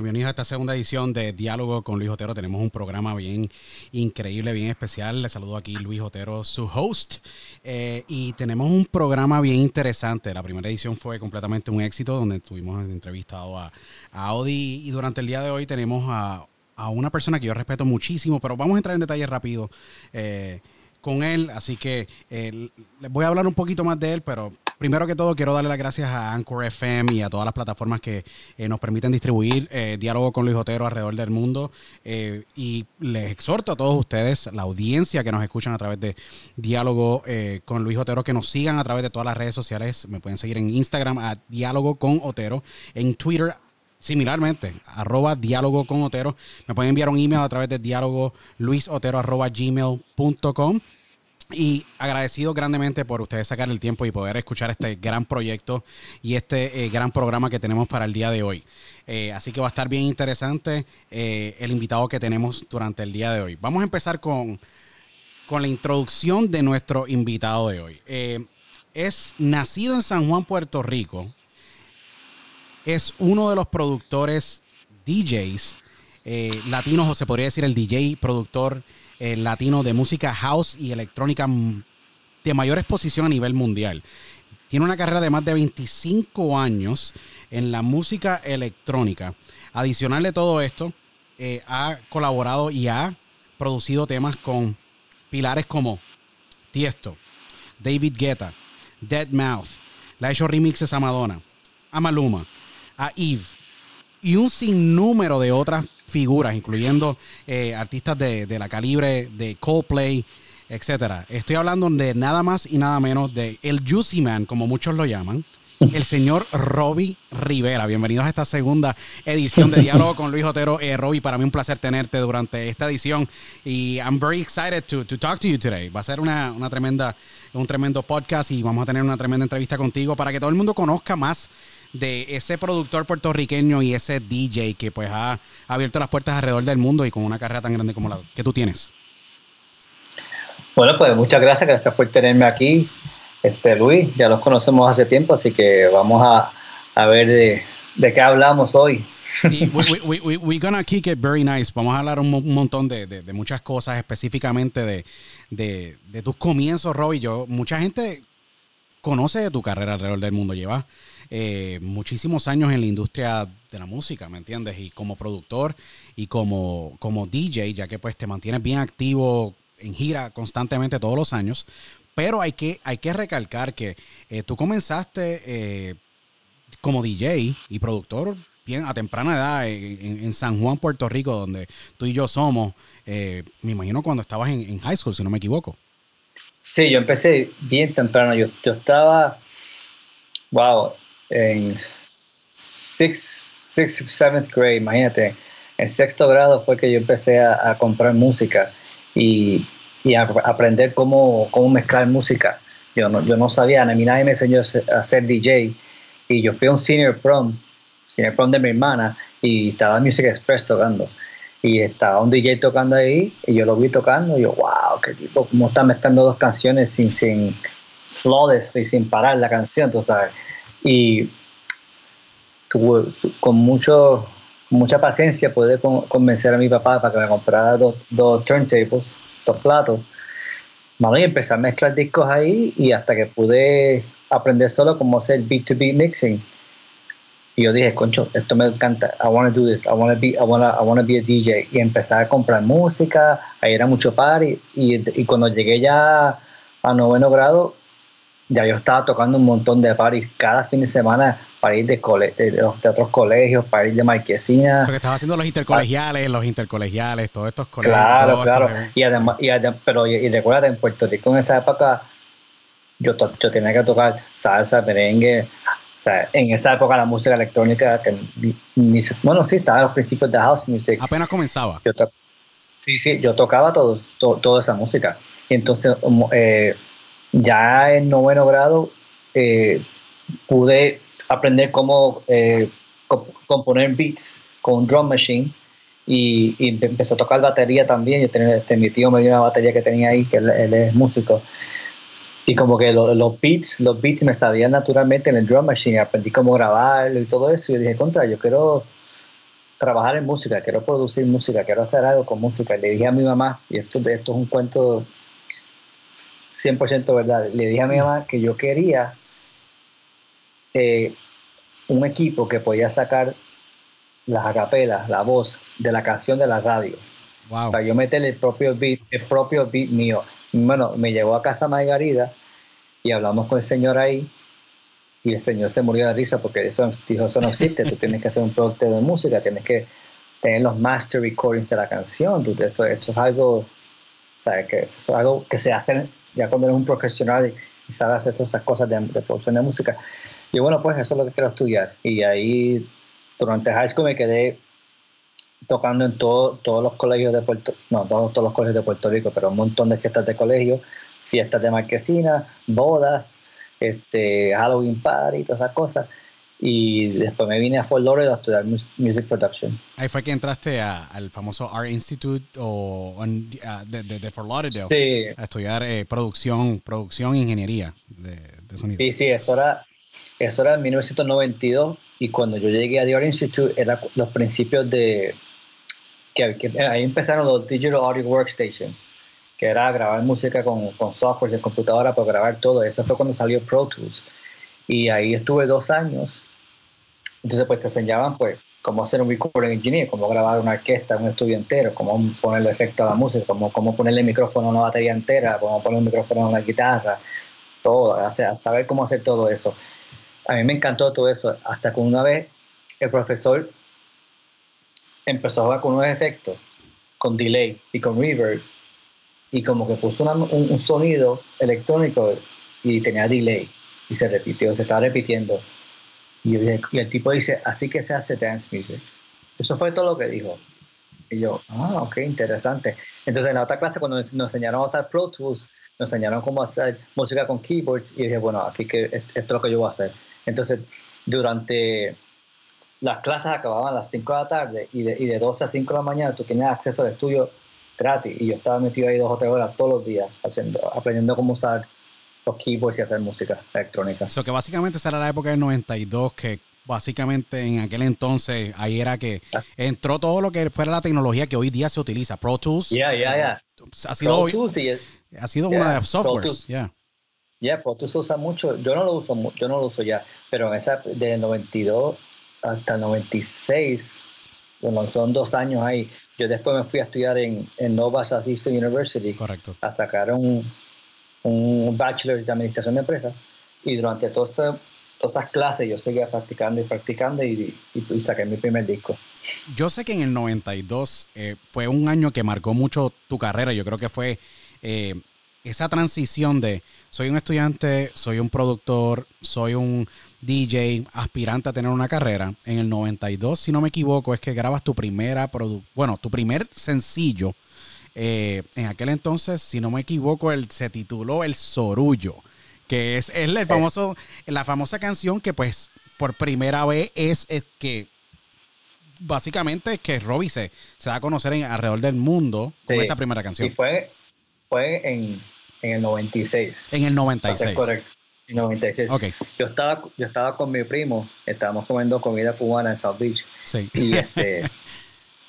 Bienvenidos a esta segunda edición de Diálogo con Luis Otero. Tenemos un programa bien increíble, bien especial. Le saludo aquí Luis Otero, su host. Eh, y tenemos un programa bien interesante. La primera edición fue completamente un éxito, donde tuvimos entrevistado a, Audi. Y durante el día de hoy tenemos a, una persona que yo respeto muchísimo, pero vamos a entrar en detalles rápido. Eh, con él, así que eh, les voy a hablar un poquito más de él, pero primero que todo quiero darle las gracias a Anchor FM y a todas las plataformas que eh, nos permiten distribuir eh, diálogo con Luis Otero alrededor del mundo y les exhorto a todos ustedes, la audiencia que nos escuchan a través de diálogo con Luis Otero, que nos sigan a través de todas las redes sociales, me pueden seguir en Instagram a diálogo con Otero, en Twitter Similarmente, arroba diálogo con Otero. Me pueden enviar un email a través de diálogo luisotero gmail.com. Y agradecido grandemente por ustedes sacar el tiempo y poder escuchar este gran proyecto y este eh, gran programa que tenemos para el día de hoy. Eh, así que va a estar bien interesante eh, el invitado que tenemos durante el día de hoy. Vamos a empezar con, con la introducción de nuestro invitado de hoy. es nacido en San Juan, Puerto Rico es uno de los productores DJs latinos, o se podría decir el DJ productor eh, latino de música house y electrónica de mayor exposición a nivel mundial. Tiene una carrera de más de 25 años en la música electrónica. Adicional de todo esto, eh, ha colaborado y ha producido temas con pilares como Tiesto, David Guetta, Dead Mouth, le ha hecho remixes a Madonna, a Maluma, a Eve y un sinnúmero de otras figuras, incluyendo eh, artistas de, la calibre de Coldplay, etcétera. Estoy hablando de nada más y nada menos de el Juicy Man, como muchos lo llaman, el señor Robbie Rivera. Bienvenidos a esta segunda edición de Diálogo con Luis Otero. Eh, Robbie, para mí un placer tenerte durante esta edición y I'm very excited to, to talk to you today. Va a ser una, una tremenda, un tremendo podcast y vamos a tener una tremenda entrevista contigo para que todo el mundo conozca más de ese productor puertorriqueño y ese DJ que pues ha abierto las puertas alrededor del mundo y con una carrera tan grande como la que tú tienes. Bueno, pues muchas gracias, gracias por tenerme aquí, este Luis, ya los conocemos hace tiempo, así que vamos a, a ver de, de, qué hablamos hoy. Sí, we, we, we, gonna kick it very nice. Vamos a hablar un, montón de, de, muchas cosas, específicamente de, de, tus comienzos, Robbie. Yo, mucha gente conoce de tu carrera alrededor del mundo. Llevas eh, muchísimos años en la industria de la música, ¿me entiendes? Y como productor y como, como DJ, ya que pues te mantienes bien activo en gira constantemente todos los años. Pero hay que, hay que recalcar que eh, tú comenzaste eh, como DJ y productor bien a temprana edad en, San Juan, Puerto Rico, donde tú y yo somos, me imagino cuando estabas en, high school, si no me equivoco. Sí, yo empecé bien temprano. Yo, yo estaba, wow, en sixth, sixth, seventh grade, imagínate, en sexto grado fue que yo empecé a, comprar música y, y a, aprender cómo, cómo, mezclar música. Yo no, yo no sabía, a mí nadie me enseñó a ser DJ y yo fui a un senior prom, senior prom de mi hermana y estaba Music Express tocando. Y estaba un DJ tocando ahí y yo lo vi tocando y yo, wow, qué tipo, cómo está mezclando dos canciones sin, sin flawless y sin parar la canción, tú y con mucho, mucha paciencia pude convencer a mi papá para que me comprara dos, dos turntables, dos platos. y empecé a mezclar discos ahí y hasta que pude aprender solo cómo hacer beat to beat mixing. Y yo dije, concho, esto me encanta. I want to do this. I want to be, I want I want to be a DJ. Y empecé a comprar música. Ahí era mucho party. Y, y cuando llegué ya a noveno grado, ya yo estaba tocando un montón de paris cada fin de semana para ir de, de, otros colegios, para ir de marquesina. O sea, que estaba haciendo los intercolegiales, los intercolegiales, todos estos colegios. Claro, claro. Y además, y pero y, recuerda, en Puerto Rico en esa época yo, yo tenía que tocar salsa, merengue. O sea, en esa época la música electrónica, que bueno, sí, estaba en los principios de house music. Apenas comenzaba. sí, sí, yo tocaba todo, toda esa música. Y entonces, eh, ya en noveno grado, eh, pude aprender cómo eh, componer beats con un drum machine y, y, empecé a tocar batería también. Yo tenía, este, mi tío me dio una batería que tenía ahí, que él, es músico. Y como que los beats, los beats me sabían naturalmente en el drum machine, aprendí cómo grabarlo y todo eso. Y dije, contra, yo quiero trabajar en música, quiero producir música, quiero hacer algo con música. le dije a mi mamá, y esto, esto es un cuento 100% verdad, le dije a mi mamá que yo quería eh, un equipo que podía sacar las acapelas, la voz de la canción de la radio. Para yo meterle el propio beat, el propio beat mío. Bueno, me llevó a casa Margarida y hablamos con el señor ahí y el señor se murió de risa porque eso dijo, eso no existe, tú tienes que hacer un producto de música, tienes que tener los master recordings de la canción, tú, eso, eso es algo, ¿sabes? Que eso es algo que se hace ya cuando eres un profesional y, sabes hacer todas esas cosas de, producción de música. Y bueno, pues eso es lo que quiero estudiar. Y ahí durante high school me quedé tocando en todo, todos los colegios de Puerto no, todos, todos los colegios de Puerto Rico, pero un montón de fiestas de colegio, fiestas de marquesina, bodas, este, Halloween party, todas esas cosas. Y después me vine a Fort Lauderdale a estudiar Music Production. Ahí fue que entraste al famoso Art Institute o, de, de, Fort Lauderdale a estudiar eh, producción, producción e ingeniería de, sonido. Sí, sí, eso era, eso era en 1992 y cuando yo llegué a The Art Institute eran los principios de que, ahí empezaron los Digital Audio Workstations, que era grabar música con, con software de computadora para grabar todo. Eso fue cuando salió Pro Tools. Y ahí estuve dos años. Entonces, pues te enseñaban, pues, cómo hacer un recording engineer, cómo grabar una orquesta, un estudio entero, cómo ponerle efecto a la música, cómo, cómo ponerle micrófono a una batería entera, cómo poner un micrófono a una guitarra, todo, o sea, saber cómo hacer todo eso a mí me encantó todo eso, hasta que una vez el profesor empezó a jugar con unos efectos, con delay y con reverb, y como que puso un, sonido electrónico y tenía delay, y se repitió, se estaba repitiendo. Y, y el tipo dice, así que se hace dance music. Eso fue todo lo que dijo. Y yo, ah, ok, interesante. Entonces en la otra clase, cuando nos enseñaron a usar Pro Tools, nos enseñaron cómo hacer música con keyboards, y dije, bueno, aquí que esto es lo que yo voy a hacer. Entonces, durante las clases acababan a las 5 de la tarde y de, y de 12 a 5 de la mañana tú tenías acceso al estudio gratis y yo estaba metido ahí dos o tres horas todos los días haciendo, aprendiendo cómo usar los keyboards y hacer música electrónica. Eso que básicamente esa era la época del 92 que básicamente en aquel entonces ahí era que ah. entró todo lo que fuera la tecnología que hoy día se utiliza, Pro Tools. Ya, ya, ya. Ha sido, ha sido una de las softwares, ya. Ya, yeah, pues se usa mucho. Yo no lo uso, yo no lo uso ya, pero en esa de 92 hasta 96, bueno, son dos años ahí. Yo después me fui a estudiar en, en Nova Southeastern University. Correcto. A sacar un, un bachelor de administración de empresas. Y durante todas esas clases yo seguía practicando y practicando y, y, saqué mi primer disco. Yo sé que en el 92 eh, fue un año que marcó mucho tu carrera. Yo creo que fue eh, esa transición de soy un estudiante, soy un productor, soy un DJ, aspirante a tener una carrera, en el 92, si no me equivoco, es que grabas tu primera, bueno, tu primer sencillo. Eh, en aquel entonces, si no me equivoco, él se tituló El Sorullo, que es, es el famoso, la famosa canción que pues por primera vez es, que básicamente es que Robbie se, se da a conocer en, alrededor del mundo con esa primera canción. Y fue, fue en, en el 96. En el 96. Correcto. En el 96. Okay. Yo estaba, yo estaba con mi primo, estábamos comiendo comida cubana en South Beach. Sí. Y este.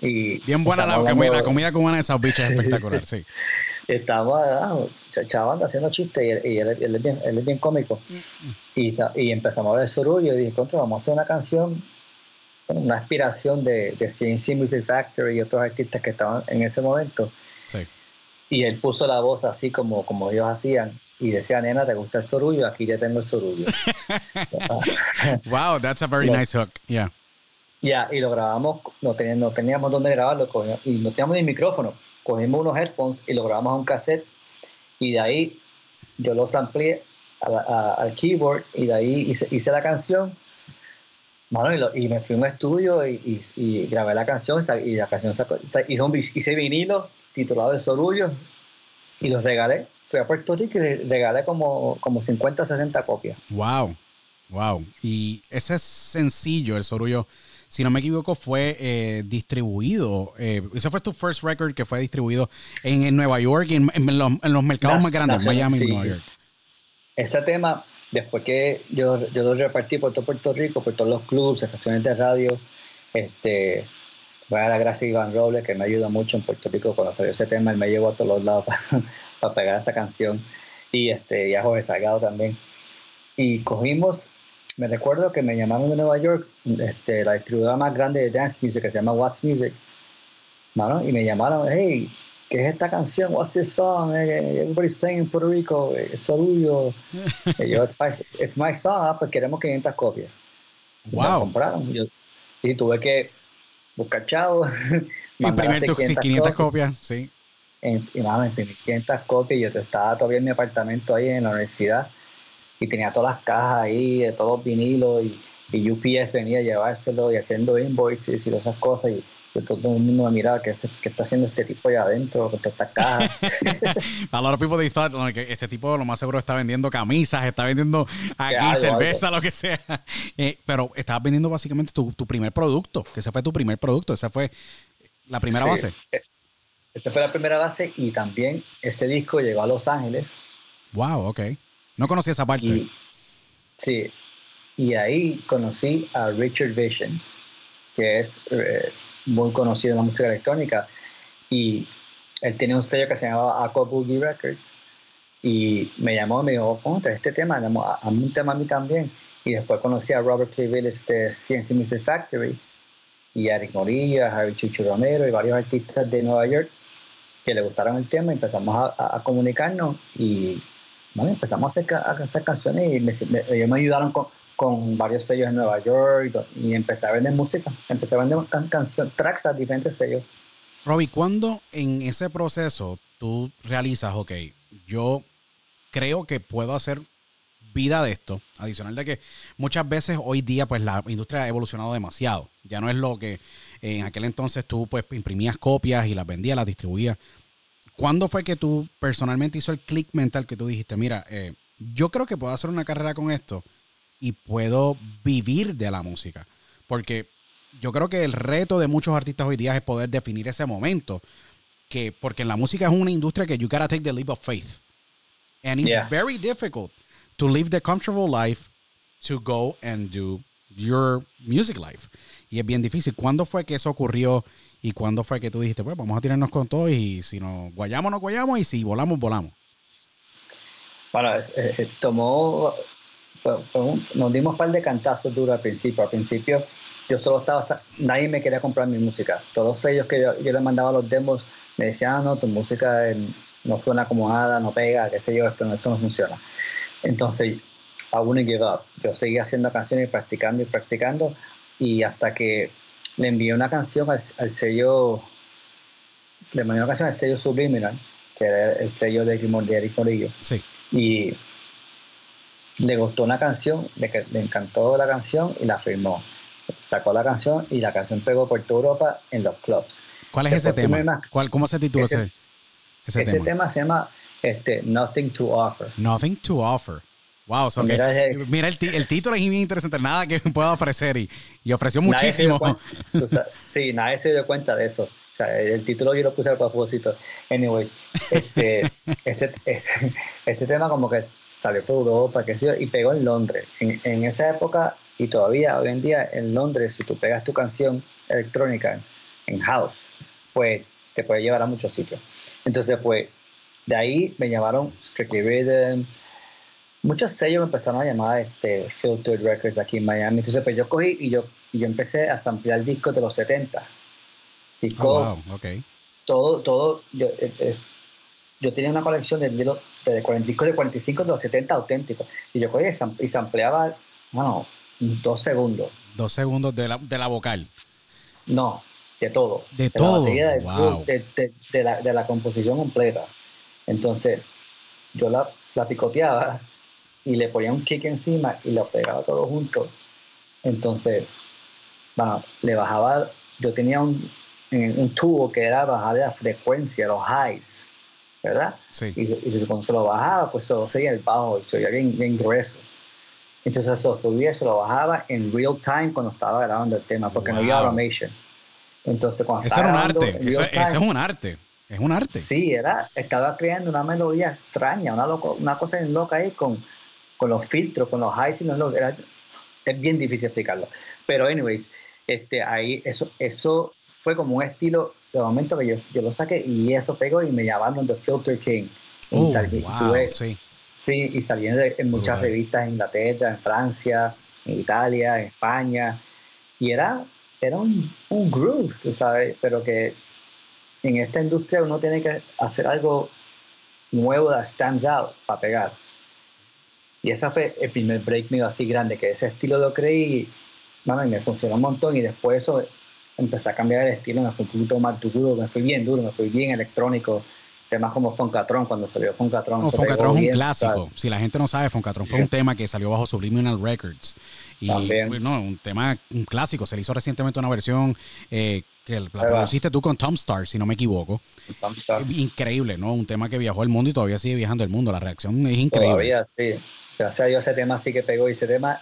y Bien buena la, comida, la comida cubana South Beach es espectacular, sí. Estaba ah, chavando haciendo chistes y, él, es bien, él, es bien, cómico. Y, y, empezamos a ver Sorullo y dije, contra, vamos a hacer una canción, una aspiración de, de CNC Music Factory y otros artistas que estaban en ese momento. Sí y él puso la voz así como, como ellos hacían y decía, nena, ¿te gusta el sorullo? Aquí ya tengo el sorullo. wow, that's a very nice hook, yeah. Ya, y lo grabamos, no teníamos, no dónde grabarlo y no teníamos ni micrófono. Cogimos unos headphones y lo grabamos a un cassette y de ahí yo los amplié al keyboard y de ahí hice, la canción. Bueno, y, me fui a un estudio y, grabé la canción y la canción sacó, hice, vinilo titulado El Sorullo y los regalé. Fui a Puerto Rico y regalé como, como 50 o 60 copias. ¡Wow! Wow. Y ese sencillo, el Sorullo, si no me equivoco, fue eh, distribuido. Eh, ese fue tu first record que fue distribuido en, Nueva York y en, los, mercados más grandes, Miami y Nueva York. Ese tema, después que yo, yo lo repartí por todo Puerto Rico, por todos los clubes, estaciones de radio, este, voy a dar las gracias a Iván Robles, que me ayuda mucho en Puerto Rico cuando salió ese tema, él me llevó a todos los lados para, pegar esa canción. Y, este, y a Jorge Salgado también. Y cogimos me recuerdo que me llamaron de Nueva York, este, la distribuidora más grande de dance music que se llama What's Music, mano, y me llamaron, hey, ¿qué es esta canción? What's this song? Eh, everybody's playing in Puerto Rico, eh, es y yo, it's my, it's my song, ah, pues queremos 500 copias. Wow. compraron. Yo, y tuve que buscar chavos. Imprimir tus 500, 500 copias, sí. y nada, imprimí 500 copias. Yo estaba todavía en mi apartamento ahí en la universidad y tenía todas las cajas ahí, de todos los vinilos, y, UPS venía a llevárselo y haciendo invoices y esas cosas. Y, todo el mundo me miraba, ¿qué, ¿qué, está haciendo este tipo allá adentro con estas cajas? a lot of people they thought que este tipo lo más seguro está vendiendo camisas, está vendiendo aquí cerveza, lo que sea. Eh, pero estabas vendiendo básicamente tu, tu, primer producto, que ese fue tu primer producto, esa fue la primera base. Eh, esa fue la primera base y también ese disco llegó a Los Ángeles. Wow, ok. No conocía esa parte. sí, y ahí conocí a Richard Vision, que es eh, muy conocido en la música electrónica, y él tiene un sello que se llamaba Aqua Boogie Records, y me llamó y me dijo, ponte este tema, a un tema a mí también. Y después conocí a Robert Cleville de CNC Music Factory, y a Eric Morillo, a Chucho Romero y varios artistas de Nueva York que le gustaron el tema, empezamos a comunicarnos y empezamos a hacer, canciones y me, ellos me ayudaron con, varios sellos en Nueva York y, empecé a vender música, empecé a vender canciones, tracks a diferentes sellos. Robbie, ¿cuándo en ese proceso tú realizas, ok, yo creo que puedo hacer vida de esto, adicional de que muchas veces hoy día pues la industria ha evolucionado demasiado, ya no es lo que en aquel entonces tú pues imprimías copias y las vendías, las distribuías, ¿Cuándo fue que tú personalmente hizo el click mental que tú dijiste, mira, eh, yo creo que puedo hacer una carrera con esto y puedo vivir de la música? Porque yo creo que el reto de muchos artistas hoy día es poder definir ese momento. Que, porque en la música es una industria que you gotta take the leap of faith. And it's very difficult to live the comfortable life to go and do your music life. Y es bien difícil. ¿Cuándo fue que eso ocurrió ¿Y cuándo fue que tú dijiste, pues vamos a tirarnos con todo y si nos guayamos, nos guayamos y si volamos, volamos? Bueno, eh, tomó, nos dimos un par de cantazos duros al principio. Al principio yo solo estaba, nadie me quería comprar mi música. Todos ellos que yo, yo les mandaba los demos me decían, ah, no, tu música no suena acomodada, no pega, qué sé yo, esto, esto no funciona. Entonces, I wouldn't give up. Yo seguía haciendo canciones y practicando y practicando y hasta que le envié una canción al, sello, le mandé una canción al sello Subliminal, que era el sello de, de Eric Morillo. Sí. Y le gustó una canción, le, le, encantó la canción y la firmó. Sacó la canción y la canción pegó por toda Europa en los clubs. ¿Cuál es ese tema? ¿Cuál, ¿Cómo se titula ese, ese, ese tema? se llama este, Nothing to Offer. Nothing to Offer. Wow, mira, el, título es bien interesante, nada que pueda ofrecer y, y ofreció muchísimo. sí, nadie se dio cuenta de eso. O sea, el título yo lo puse a propósito. Anyway, este, ese, ese, tema como que salió por Europa que y pegó en Londres. En, en, esa época y todavía hoy en día en Londres, si tú pegas tu canción electrónica en house, pues te puede llevar a muchos sitios. Entonces, pues de ahí me llamaron Strictly Rhythm, muchos sellos me empezaron a llamar este, Filtered Records aquí en Miami. Entonces, pues yo cogí y yo, y yo empecé a samplear discos de los 70. Discos. Oh, wow, okay. Todo, todo. Yo, eh, eh, yo tenía una colección de, de, de, discos de 45 de los 70 auténticos. Y yo cogía y sampleaba, bueno, dos segundos. Dos segundos de la, de la vocal. No, de todo. De, todo. wow. de, la, de la composición completa. Entonces, yo la, la picoteaba y le ponía un kick encima y lo pegaba todo junto. Entonces, bueno, le bajaba, yo tenía un, un tubo que era bajar la frecuencia, los highs, ¿verdad? Sí. Y, y cuando se lo bajaba, pues solo seguía el bajo y se oía bien, bien grueso. Entonces eso subía, se lo bajaba en real time cuando estaba grabando el tema, porque no había Wow. automation. Entonces cuando Eso estaba era un grabando arte. Eso, real ese es time, un arte. Es un arte. Sí, era, estaba creando una melodía extraña, una, loco- una cosa bien loca ahí con, con los filtros, con los highs y los lows. Era- es bien difícil explicarlo. Pero, anyways, este, ahí eso, eso fue como un estilo de momento que yo, yo lo saqué y eso pegó y me llamaron The Filter King. Y Oh, salí- wow, tuve- sí. Sí, y salí en, en muchas Brutal. revistas en Inglaterra, en Francia, en Italia, en España. Y era, era un, un groove, tú sabes, pero que en esta industria uno tiene que hacer algo nuevo that stands out para pegar. Y ese fue el primer break mío así grande, que ese estilo lo creí, y me funcionó un montón. Y después eso empecé a cambiar el estilo, me fui un poquito más duro, me fui bien duro, me fui bien electrónico. Temas como Foncatron, cuando salió Foncatron. No, Foncatron es un clásico. Si la gente no sabe, Foncatron fue Sí. un tema que salió bajo Subliminal Records. Y También. bueno, un tema, un clásico. Se le hizo recientemente una versión eh, que la produciste tú con Tom Star, si no me equivoco. Thumbstar. Increíble, ¿no? Un tema que viajó el mundo y todavía sigue viajando el mundo. La reacción es increíble. Todavía, sí. Gracias a Dios ese tema sí que pegó y ese tema,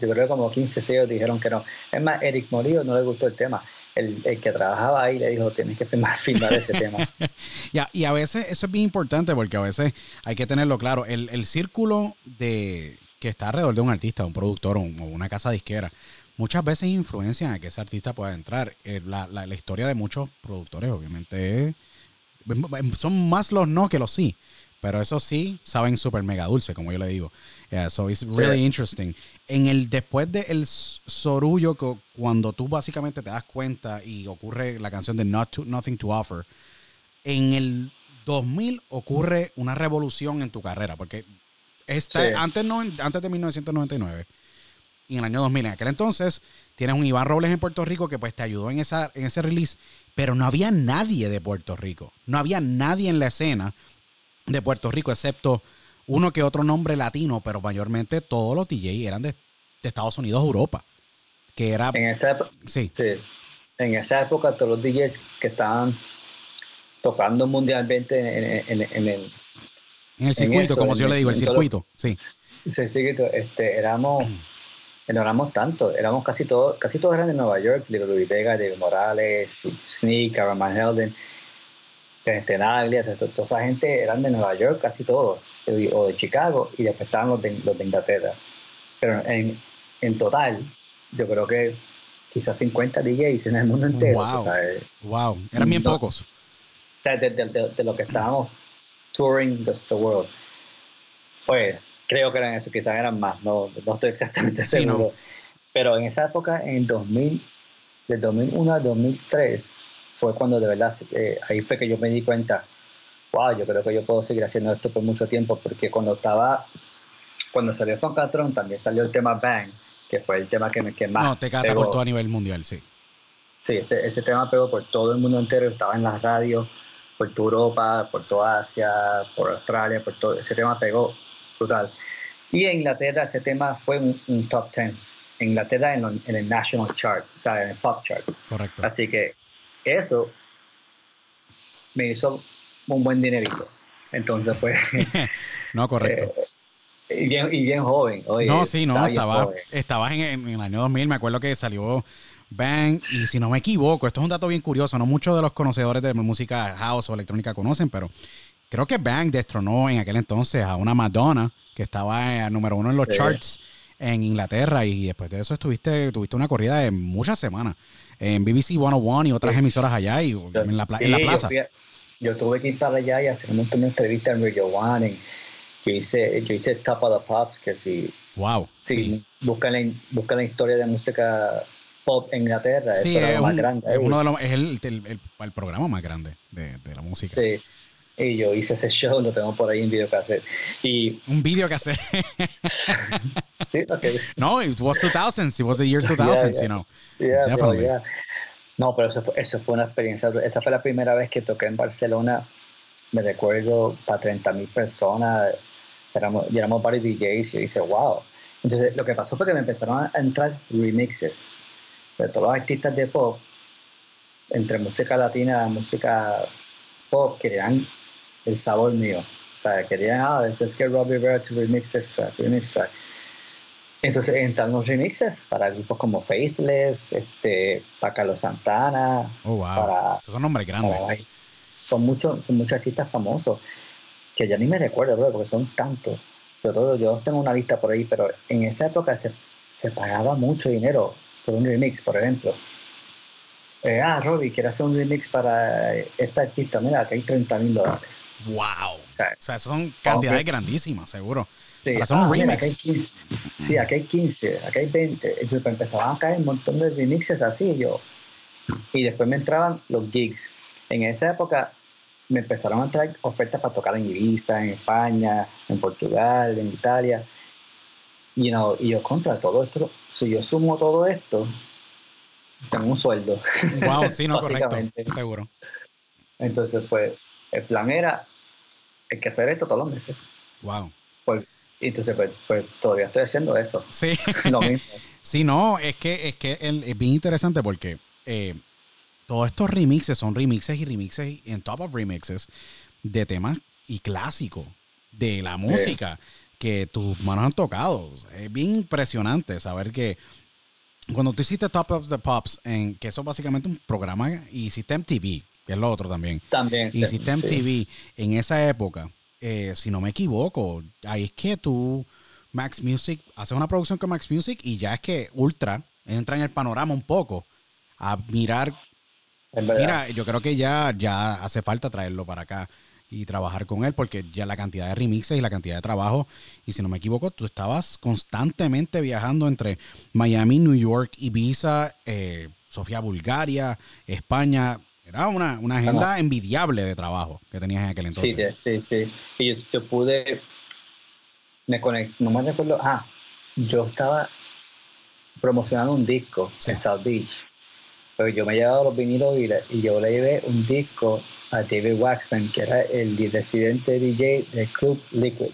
yo creo que como 15 sellos dijeron que no. Es más, Eric Morillo no le gustó el tema. El, el que trabajaba ahí le dijo, tienes que firmar, firmar ese tema. Y a, veces eso es bien importante porque a veces hay que tenerlo claro. El, el círculo de que está alrededor de un artista, un productor o, un- o una casa disquera, muchas veces influencian a que ese artista pueda entrar. Eh, la, la- la historia de muchos productores, obviamente, son más los no que los sí. Pero eso sí, saben súper mega dulce, como yo le digo. Yeah, so it's really Sí. interesting. En el después del s- sorullo, cuando tú básicamente te das cuenta y ocurre la canción de Not to- Nothing to Offer, en el 2000 ocurre una revolución en tu carrera, porque esta, Sí. antes, no, antes de 1999 y en el año 2000, en aquel entonces, tienes un Iván Robles en Puerto Rico que pues te ayudó en, esa, en ese release, pero no había nadie de Puerto Rico, no había nadie en la escena de Puerto Rico, excepto uno que otro nombre latino, pero mayormente todos los DJ eran de, de Estados Unidos, Europa, que era, En esa, época- sí, sí, en esa época todos los DJs que estaban tocando mundialmente en, en- en- en el en el circuito, eso, como yo le digo, el circuito, sí. Sí, sí, que to- este, éramos, no éramos tanto, éramos casi todos, casi todos eran de Nueva York, Little Louis Vega, Diego Morales, Sneak, Aaron Van Helden, Tenaglia, toda esa gente eran de Nueva York, casi todos, o de Chicago, y después estaban los de, los de Inglaterra. Pero en, en total, yo creo que quizás 50 DJs en el mundo entero, Wow. o sea, Wow, eran bien No. pocos. o sea, de, de- de- de lo que estábamos touring the, world. Pues creo que eran eso, quizás eran más, no, no estoy exactamente Sí, seguro. no. Pero en esa época, en 2000, del 2001 al 2003, fue cuando de verdad, eh, ahí fue que yo me di cuenta, wow, yo creo que yo puedo seguir haciendo esto por mucho tiempo, porque cuando estaba, cuando salió con Catron, también salió el tema Bang, que fue el tema que, me, que más No, te catapultó a nivel mundial, sí. Sí, ese, ese tema pegó por todo el mundo entero, estaba en las radios, por toda Europa, por toda Asia, por Australia, por todo, ese tema pegó brutal. Y en Inglaterra ese tema fue un, un top 10. En Inglaterra en, lo- en el National Chart, o sea, en el Pop Chart. Correcto. Así que eso me hizo un buen dinerito. Entonces, pues, No, correcto. y, bien, y bien joven. Oye, no, sí, no, estaba en, en el año 2000, me acuerdo que salió Bang, y si no me equivoco, esto es un dato bien curioso, no muchos de los conocedores de música house o electrónica conocen, pero creo que Bang destronó en aquel entonces a una Madonna que estaba eh, número uno en los Sí. charts en Inglaterra y después de eso estuviste, tuviste una corrida de muchas semanas en BBC 101 y otras Sí. emisoras allá y en la, pla- en la Sí, yo plaza. a- Yo, tuve que ir para allá y hacer un montón de entrevistas en Radio One. en- yo, hice, yo hice Top of the Pops, que si, Wow. si Sí. buscan, la, buscan la historia de música pop en Inglaterra, Sí, eso era es, lo más un- grande. es uno de los, es el, el- el- el programa más grande de, de la música. Sí. Y yo hice ese show, lo tengo por ahí en videocassette. Y Un que hace. sí, porque no, it was 2000s. It was the year 2000s, yeah. you know. Yeah, Definitely. yeah. No, pero eso fue, eso fue una experiencia. Esa fue la primera vez que toqué en Barcelona. Me recuerdo para 30 mil personas. Éramos, éramos varios DJs y yo hice, wow. Entonces, lo que pasó fue que me empezaron a entrar remixes de todos los artistas de pop, entre música latina y música pop, querían el sabor mío. O sea, querían, ah, let's get Robbie Rivera to remix this track, remix track. Entonces entran los remixes para grupos como Faithless, este, para Carlos Santana. Oh, wow. Para, Esos son nombres grandes. para- son muchos son muchos artistas famosos que ya ni me recuerdo, bro, porque son tantos. Yo, todo, yo tengo una lista por ahí, pero en esa época se, se pagaba mucho dinero por un remix, por ejemplo. Eh, ah, Robbie, quiere hacer un remix para este artista. Mira, aquí hay 30 mil dólares. Wow. O sea, O sea, son cantidades grandísimas, seguro. Sí, Para hacer un mira, remix. acá hay 15. Sí, aquí hay 15, aquí hay 20. Entonces empezaban a caer un montón de remixes así. Yo. Y después me entraban los gigs. En esa época me empezaron a traer ofertas para tocar en Ibiza, en España, en Portugal, en Italia. You know, y yo contra todo esto, si yo sumo todo esto, tengo un sueldo. Wow, sí, no, correcto. Seguro. Entonces, pues, el plan era, hay que hacer esto todos los meses. Wow. Pues, y entonces, pues, pues todavía estoy haciendo eso. Sí. Lo mismo. Sí, no, es que es que es bien interesante porque eh, todos estos remixes son remixes y remixes y en top of remixes de temas y clásicos de la música que tus manos han tocado. Es bien impresionante saber que cuando tú hiciste Top of the Pops, en, que eso es básicamente un programa, y hiciste MTV, que es lo otro también. También. sí, Hiciste sí. MTV en esa época, eh, si no me equivoco, ahí es que tú, Max Music, haces una producción con Max Music y ya es que Ultra entra en el panorama un poco a mirar. Mira, yo creo que ya, ya hace falta traerlo para acá y trabajar con él porque ya la cantidad de remixes y la cantidad de trabajo, y si no me equivoco, tú estabas constantemente viajando entre Miami, New York, Ibiza, eh, Sofía, Bulgaria, España. Era una, una agenda envidiable de trabajo que tenías en aquel entonces. Sí, sí, sí. Y yo, yo pude, me conecté, no me recuerdo, ah, yo estaba promocionando un disco Sí. en South Beach, pero yo me llevaba los vinilos y, le- y yo le llevé un disco a David Waxman, que era el residente DJ del club Liquid.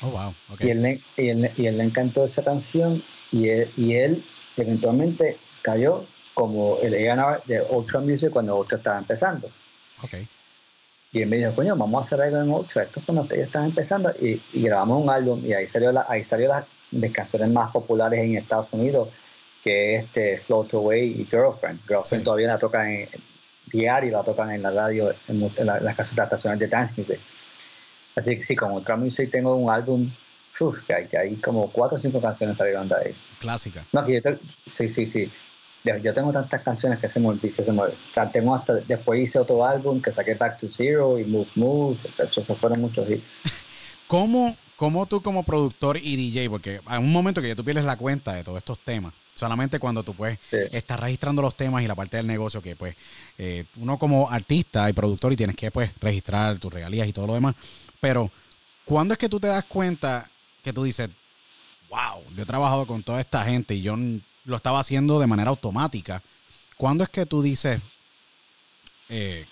Oh, wow. Y, él, y, él, y él le encantó esa canción y él, y él eventualmente cayó como el A&R de Ultra Music cuando Ultra estaba empezando. Ok. Y él me dijo, coño, vamos a hacer algo en Ultra. Esto es cuando ustedes están empezando. Y, y grabamos un álbum y ahí salió, la, ahí salió las de canciones más populares en Estados Unidos, que es este Float Away y Girlfriend. Girlfriend Sí. todavía la tocan en, diario, la tocan en la radio, en, en la- en las casetas estaciones de Dance Music. Así que sí, con Ultra Music tengo un álbum, uf, que hay, que hay como cuatro o cinco canciones salieron de ahí. Clásica. No, que yo te- sí, sí, sí. Yo tengo tantas canciones que se me olvidan. se me- O sea, tengo hasta, después hice otro álbum que saqué Back to Zero y Move Move. O sea, esos fueron muchos hits. ¿Cómo, ¿Cómo tú como productor y DJ, porque hay un momento que ya tú pierdes la cuenta de todos estos temas, solamente cuando tú pues Sí. estás registrando los temas y la parte del negocio que pues eh, uno como artista y productor y tienes que pues registrar tus regalías y todo lo demás, pero ¿cuándo es que tú te das cuenta que tú dices, wow, yo he trabajado con toda esta gente y yo lo estaba haciendo de manera automática? ¿Cuándo es que tú dices, eh,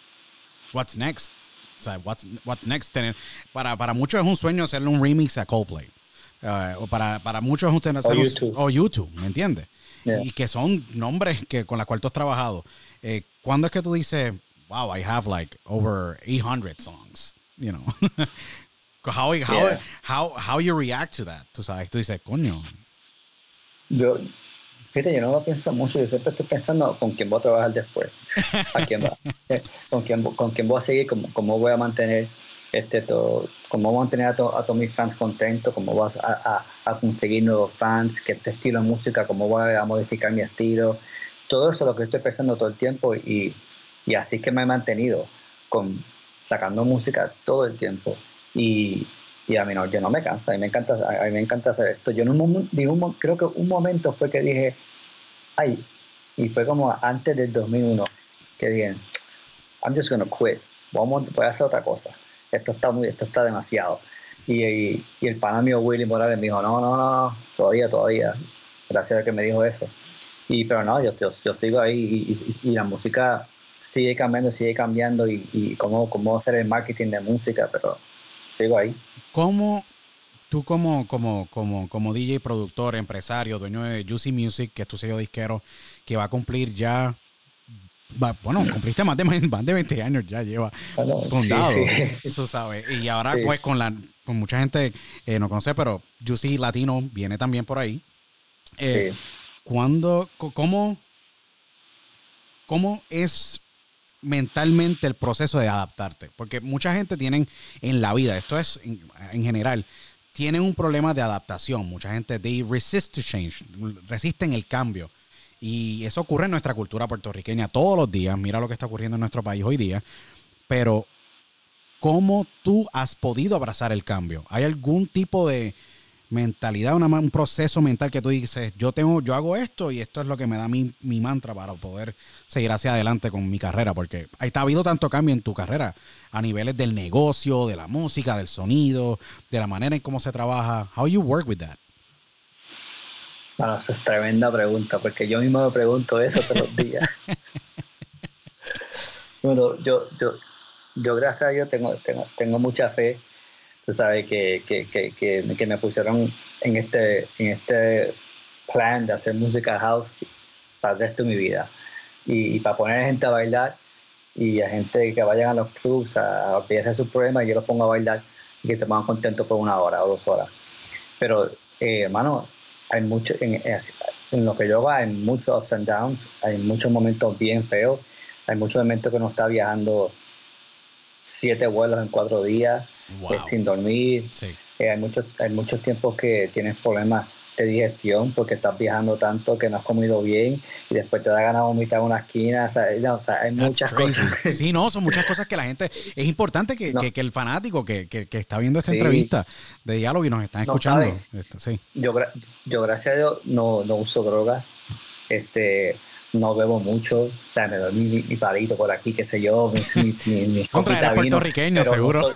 what's next? O sea, what's, what's next? Tener, para, para muchos es un sueño hacerle un remix a Coldplay. O para, para muchos es un tener O hacer un- YouTube. o YouTube, ¿me entiendes? Yeah. Y que son nombres que con los cuales tú has trabajado. Eh, ¿Cuándo es que tú dices, wow, I have like over 800 songs? You know. how, how, Yeah. how, how you react to that? Tú sabes, tú dices, coño. Yo, fíjate, yo no lo pienso mucho. Yo siempre estoy pensando con quién voy a trabajar después. ¿A quién va? Eh, ¿Con quién, con quién voy a seguir? ¿Cómo, cómo voy a mantener este todo? ¿Cómo a mantener a, to- a todos mis fans contentos? ¿Cómo voy a, a- a conseguir nuevos fans? ¿Qué este estilo de música? ¿Cómo voy a modificar mi estilo? Todo eso es lo que estoy pensando todo el tiempo y, y así es que me he mantenido con, sacando música todo el tiempo. Y, y a mí no, yo no me canso, a mí me encanta, a mí me encanta hacer esto. Yo en un creo que un momento fue que dije, ay, y fue como antes del 2001, que dije, I'm just gonna quit, vamos, voy a hacer otra cosa. Esto está muy, esto está demasiado. Y, y, el pana mío Willy Morales me dijo, no, no, no, todavía, todavía. Gracias a que me dijo eso. Y pero no, yo, yo, sigo ahí y la música sigue cambiando, sigue cambiando y, y cómo, cómo hacer el marketing de música, pero sigo ahí. ¿Cómo tú como, como, como, como DJ, productor, empresario, dueño de Juicy Music, que es tu sello disquero, que va a cumplir ya, bueno, cumpliste más de, más de 20 años, ya lleva Bueno, fundado, sí. tú sabes. Y ahora Sí. pues con la, con mucha gente eh, no conoce, pero Juicy Latino viene también por ahí. Eh, ¿cuándo, cómo, ¿Cómo es mentalmente el proceso de adaptarte? Porque mucha gente tienen en la vida, esto es en, general, tienen un problema de adaptación. Mucha gente, they resist to change, resisten el cambio. Y eso ocurre en nuestra cultura puertorriqueña todos los días. Mira lo que está ocurriendo en nuestro país hoy día. Pero, ¿cómo tú has podido abrazar el cambio? ¿Hay algún tipo de mentalidad, un proceso mental que tú dices, yo tengo, yo hago esto y esto es lo que me da mi, mi mantra para poder seguir hacia adelante con mi carrera? Porque ahí ha habido tanto cambio en tu carrera a niveles del negocio, de la música, del sonido, de la manera en cómo se trabaja. How you work with that? Bueno, esa es tremenda pregunta, porque yo mismo me pregunto eso todos los días. bueno, yo, yo, yo gracias a Dios tengo, tengo, tengo mucha fe. Tú sabes que, que, que, que, me pusieron en este, en este plan de hacer música house para el resto de mi vida. Y, para poner a gente a bailar y a gente que vayan a los clubs a olvidarse sus problemas, yo los pongo a bailar y que se pongan contentos por una hora o dos horas. Pero, eh, hermano, hay mucho, en, en, lo que yo hago hay muchos ups and downs, hay muchos momentos bien feos, hay muchos momentos que uno está viajando siete vuelos en cuatro días sin dormir. Eh, hay, muchos, hay muchos tiempos que tienes problemas de digestión porque estás viajando tanto que no has comido bien y después te da ganas de vomitar en una esquina. O sea, hay muchas cosas. Sí, no, son muchas cosas que la gente. Es importante que, que, el fanático que, que, está viendo esta entrevista de diálogo y nos están escuchando. sí. yo, yo, gracias a Dios, no, no uso drogas. Este no bebo mucho, o sea, me doy mi, mi palito por aquí, qué sé yo, mi, mi, mi Contra eres puertorriqueño, seguro.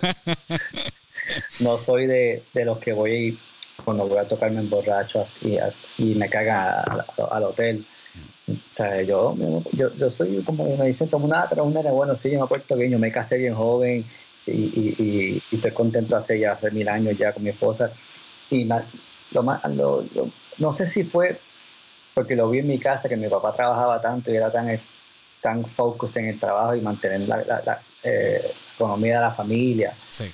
No soy, de, de, los que voy cuando voy a tocarme en borracho y, y me cagan al hotel. O sea, yo, yo, yo soy como me dicen, como una, pero un nene bueno, sí, yo me acuerdo bien, yo me casé bien joven y, y, y, estoy contento hace ya hace mil años ya con mi esposa. Y lo más, lo, no sé si fue porque lo vi en mi casa, que mi papá trabajaba tanto y era tan, tan focus en el trabajo y mantener la, la, eh, economía de la familia. Sí.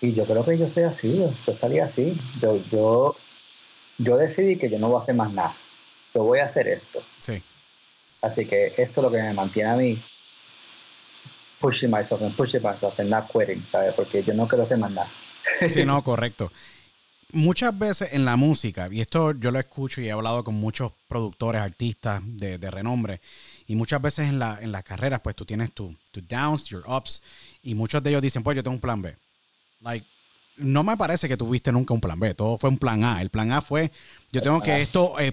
Y yo creo que yo soy así, yo salí así. Yo, yo, yo decidí que yo no voy a hacer más nada. Yo voy a hacer esto. Sí. Así que eso es lo que me mantiene a mí pushing myself and pushing myself and not quitting, ¿sabes? Porque yo no quiero hacer más nada. Sí, no, correcto muchas veces en la música, y esto yo lo escucho y he hablado con muchos productores, artistas de, renombre, y muchas veces en, la, en las carreras, pues tú tienes tus tu downs, your ups, y muchos de ellos dicen, pues yo tengo un plan B. Like, no me parece que tuviste nunca un plan B, todo fue un plan A. El plan A fue, yo tengo que esto, eh,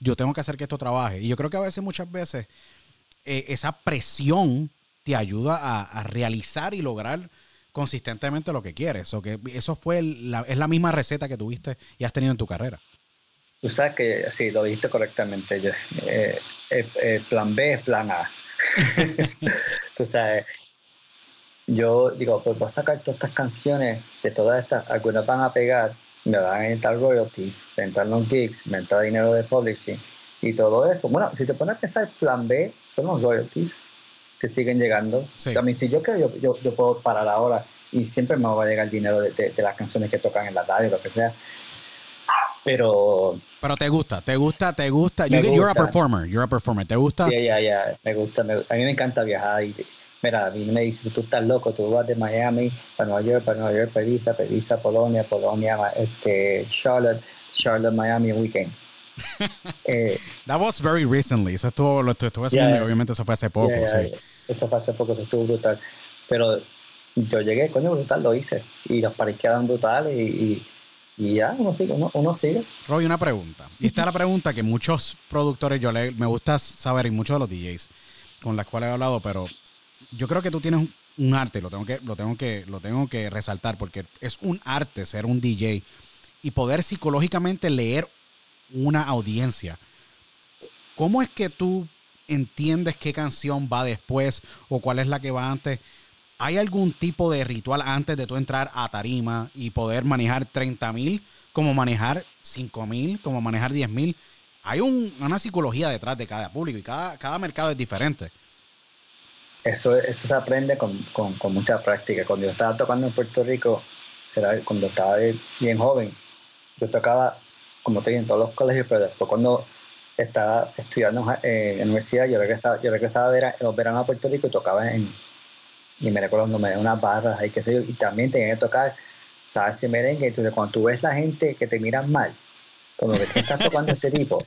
yo tengo que hacer que esto trabaje. Y yo creo que a veces, muchas veces, eh, esa presión te ayuda a, a realizar y lograr consistentemente lo que quieres. O que eso fue la, es la misma receta que tuviste y has tenido en tu carrera. Tú sabes que sí, lo dijiste correctamente. Yo, eh, el, plan B es plan A. Tú sabes, yo digo, pues voy a sacar todas estas canciones, de todas estas, algunas van a pegar, me van a entrar royalties, me entran los gigs, me entra dinero de publishing y todo eso. Bueno, si te pones a pensar, plan B son los royalties que siguen llegando. También si yo creo, yo, yo, puedo parar ahora y siempre me va a llegar el dinero de, de, las canciones que tocan en la radio, lo que sea. Pero... Pero te gusta, te gusta, te gusta. You, You're a performer, you're a performer. ¿Te gusta? Ya, ya, ya. Me gusta. a mí me encanta viajar y... Mira, a mí me dicen, tú estás loco, tú vas de Miami para Nueva York, para Nueva York, Pisa, Pisa, Polonia, Polonia, este, Charlotte, Charlotte, Miami, weekend. eh, That was very recently. Eso estuvo, lo estuve haciendo y obviamente eso fue hace poco. sí. Eso fue hace poco, eso estuvo brutal. Pero yo llegué, coño, brutal, lo hice. Y los paris quedan brutales y, y, ya, uno sigue, uno, sigue. Roy, una pregunta. Y esta es la pregunta que muchos productores, yo le, me gusta saber, y muchos de los DJs con los cuales he hablado, pero yo creo que tú tienes un arte, lo tengo que, lo tengo que, lo tengo que resaltar, porque es un arte ser un DJ y poder psicológicamente leer una audiencia. ¿Cómo es que tú entiendes qué canción va después o cuál es la que va antes? ¿Hay algún tipo de ritual antes de tú entrar a tarima y poder manejar 30 mil, como manejar 5 mil, como manejar 10 mil? Hay una psicología detrás de cada público y cada, cada mercado es diferente. Eso, eso se aprende con, con, mucha práctica. Cuando yo estaba tocando en Puerto Rico, era cuando estaba bien joven, yo tocaba como te digo, en todos los colegios, pero después cuando estaba estudiando en la universidad, yo regresaba, yo regresaba los veranos a Puerto Rico y tocaba en, y me recuerdo cuando me dio unas barras y qué sé yo, y también tenía que tocar salsa y merengue, entonces cuando tú ves la gente que te miran mal, como que estás tocando este tipo,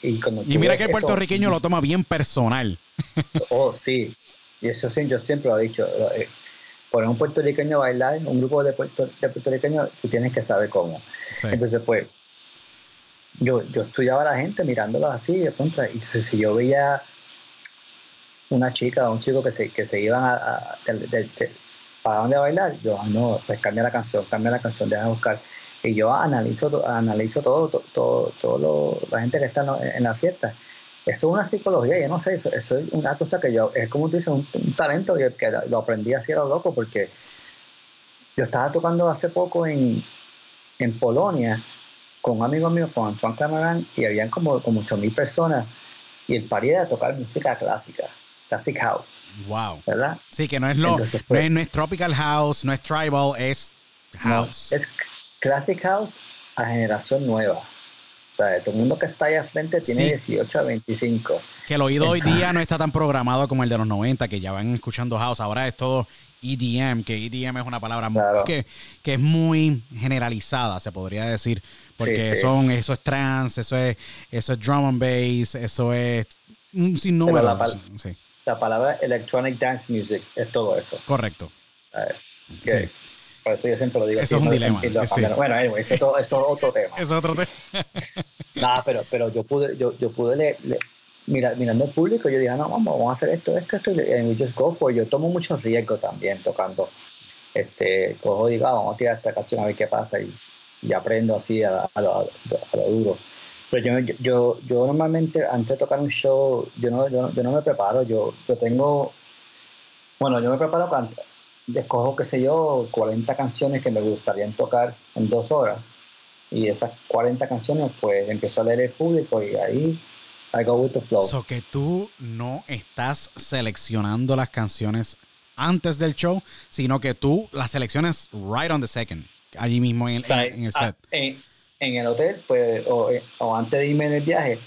y, mira que el puertorriqueño lo toma bien personal. Oh, sí. Y eso sí, yo siempre lo he dicho. Poner un puertorriqueño a bailar, un grupo de, puerto, de puertorriqueños, tú tienes que saber cómo. Entonces, pues, yo, yo estudiaba a la gente mirándolos así, de contra, y si yo veía una chica o un chico que se, que se iban a, a, para dónde a bailar, yo, ah, no, pues cambia la canción, cambia la canción, deja buscar. Y yo analizo, analizo todo, todo, todo, la gente que está en, la fiesta. Eso es una psicología, yo no sé, eso, es una cosa que yo, es como tú dices, un, talento que, que, lo aprendí así a lo loco, porque yo estaba tocando hace poco en, en Polonia con un amigo mío, con Antoine Clamaran, y habían como, como 8.000 personas, y el pari era tocar música clásica, classic house. Wow. ¿Verdad? Sí, que no es lo, pues no, es, tropical house, no es tribal, es house. es Classic House a generación nueva. Sea, todo el mundo que está ahí al frente tiene 18 a 25. Que el oído hoy día no está tan programado como el de los 90, que ya van escuchando house. Ahora es todo EDM, que EDM es una palabra que, que, es muy generalizada, se podría decir. Porque Son, eso es trance, eso es, eso es drum and bass, eso es un sinnúmero. La, la, palabra electronic dance music es todo eso. Correcto. Sí eso yo siempre lo digo. Eso es un dilema. Bueno, anyway, eso, es otro tema. es otro tema. Nada, pero, pero yo pude, yo, yo pude leer, mira, mirando el público, yo dije, no, vamos, vamos a hacer esto, esto, esto, y just go for Yo tomo mucho riesgo también tocando. Este, cojo y digo, ah, vamos a tirar esta canción a ver qué pasa y, y aprendo así a, a, lo, a, lo, duro. Pero yo, yo, yo normalmente antes de tocar un show, yo no, yo yo no me preparo, yo, yo tengo, bueno, yo me preparo escojo, qué sé yo, 40 canciones que me gustaría tocar en dos horas. Y esas 40 canciones, pues empiezo a leer el público y ahí I go with the flow. So que tú no estás seleccionando las canciones antes del show, sino que tú las seleccionas right on the second, allí mismo en, el set. En, el hotel, pues, o, o, antes de irme en el viaje,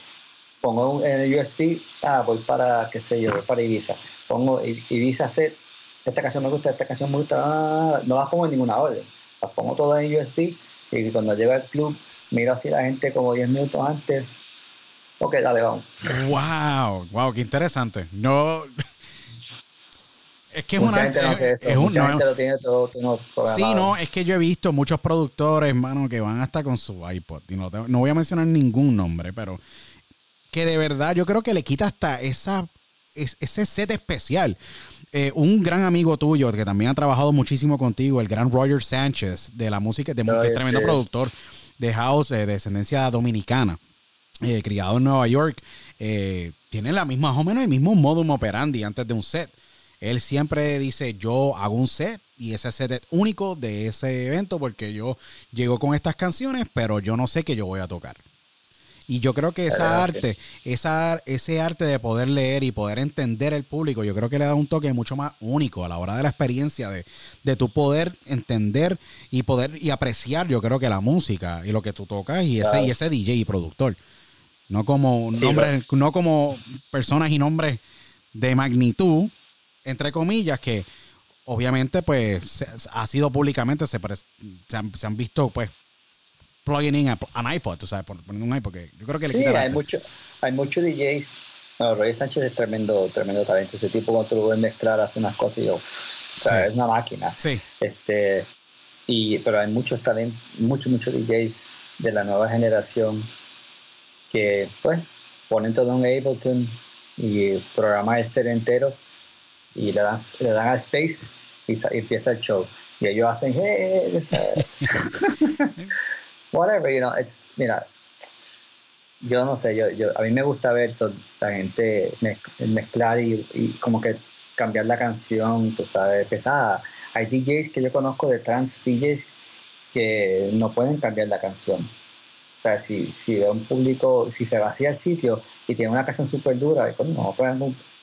pongo en el USB, ah, voy para, qué sé yo, voy para Ibiza. Pongo Ibiza set esta canción me gusta, esta canción me gusta, no las pongo en ninguna orden, las pongo todas en USB y cuando llega el club miro así la gente como 10 minutos antes, ok, dale, vamos. Wow, wow, qué interesante. No... Es que es Mucha gente no hace eso. Es un, Mucha gente lo tiene todo, Sí, no, es que yo he visto muchos productores, hermano, que van hasta con su iPod. Y no, no voy a mencionar ningún nombre, pero que de verdad yo creo que le quita hasta esa ese set especial. Eh, un gran amigo tuyo que también ha trabajado muchísimo contigo, el gran Roger Sánchez de la música, de, que es tremendo productor de house eh, de descendencia dominicana. Eh, criado en Nueva York, tiene la misma, más o menos el mismo modum operandi antes de un set. Él siempre dice, yo hago un set y ese set es único de ese evento porque yo llego con estas canciones, pero yo no sé qué yo voy a tocar. Y yo creo que esa arte, esa, ese arte de poder leer y poder entender el público, yo creo que le da un toque mucho más único a la hora de la experiencia de, de tu poder entender y poder y apreciar, yo creo que la música y lo que tú tocas y ese, y ese DJ y productor. No como nombres, no como personas y nombres de magnitud, entre comillas, que obviamente pues ha sido públicamente, se, se, han, se han visto pues plugging in an iPod, tú sabes, poniendo un iPod, yo creo que le sí, hay mucho, hay muchos DJs. No, Roy Sánchez es tremendo, tremendo talento. Ese tipo cuando tú lo ves mezclar hace unas cosas y yo, o sea, es una máquina. Sí. Este, y, pero hay muchos talentos, muchos, muchos DJs de la nueva generación que, pues, ponen todo un Ableton y programan el set entero y le dan, le dan a Space y, empieza el show. Y ellos hacen, hey, whatever, you know, it's, mira, yo no sé, yo, yo, a mí me gusta ver la gente mezclar y, y, como que cambiar la canción, tú sabes, pesada. Hay DJs que yo conozco de trans DJs que no pueden cambiar la canción. O sea, si, si ve un público, si se vacía el sitio y tiene una canción súper dura, pues no,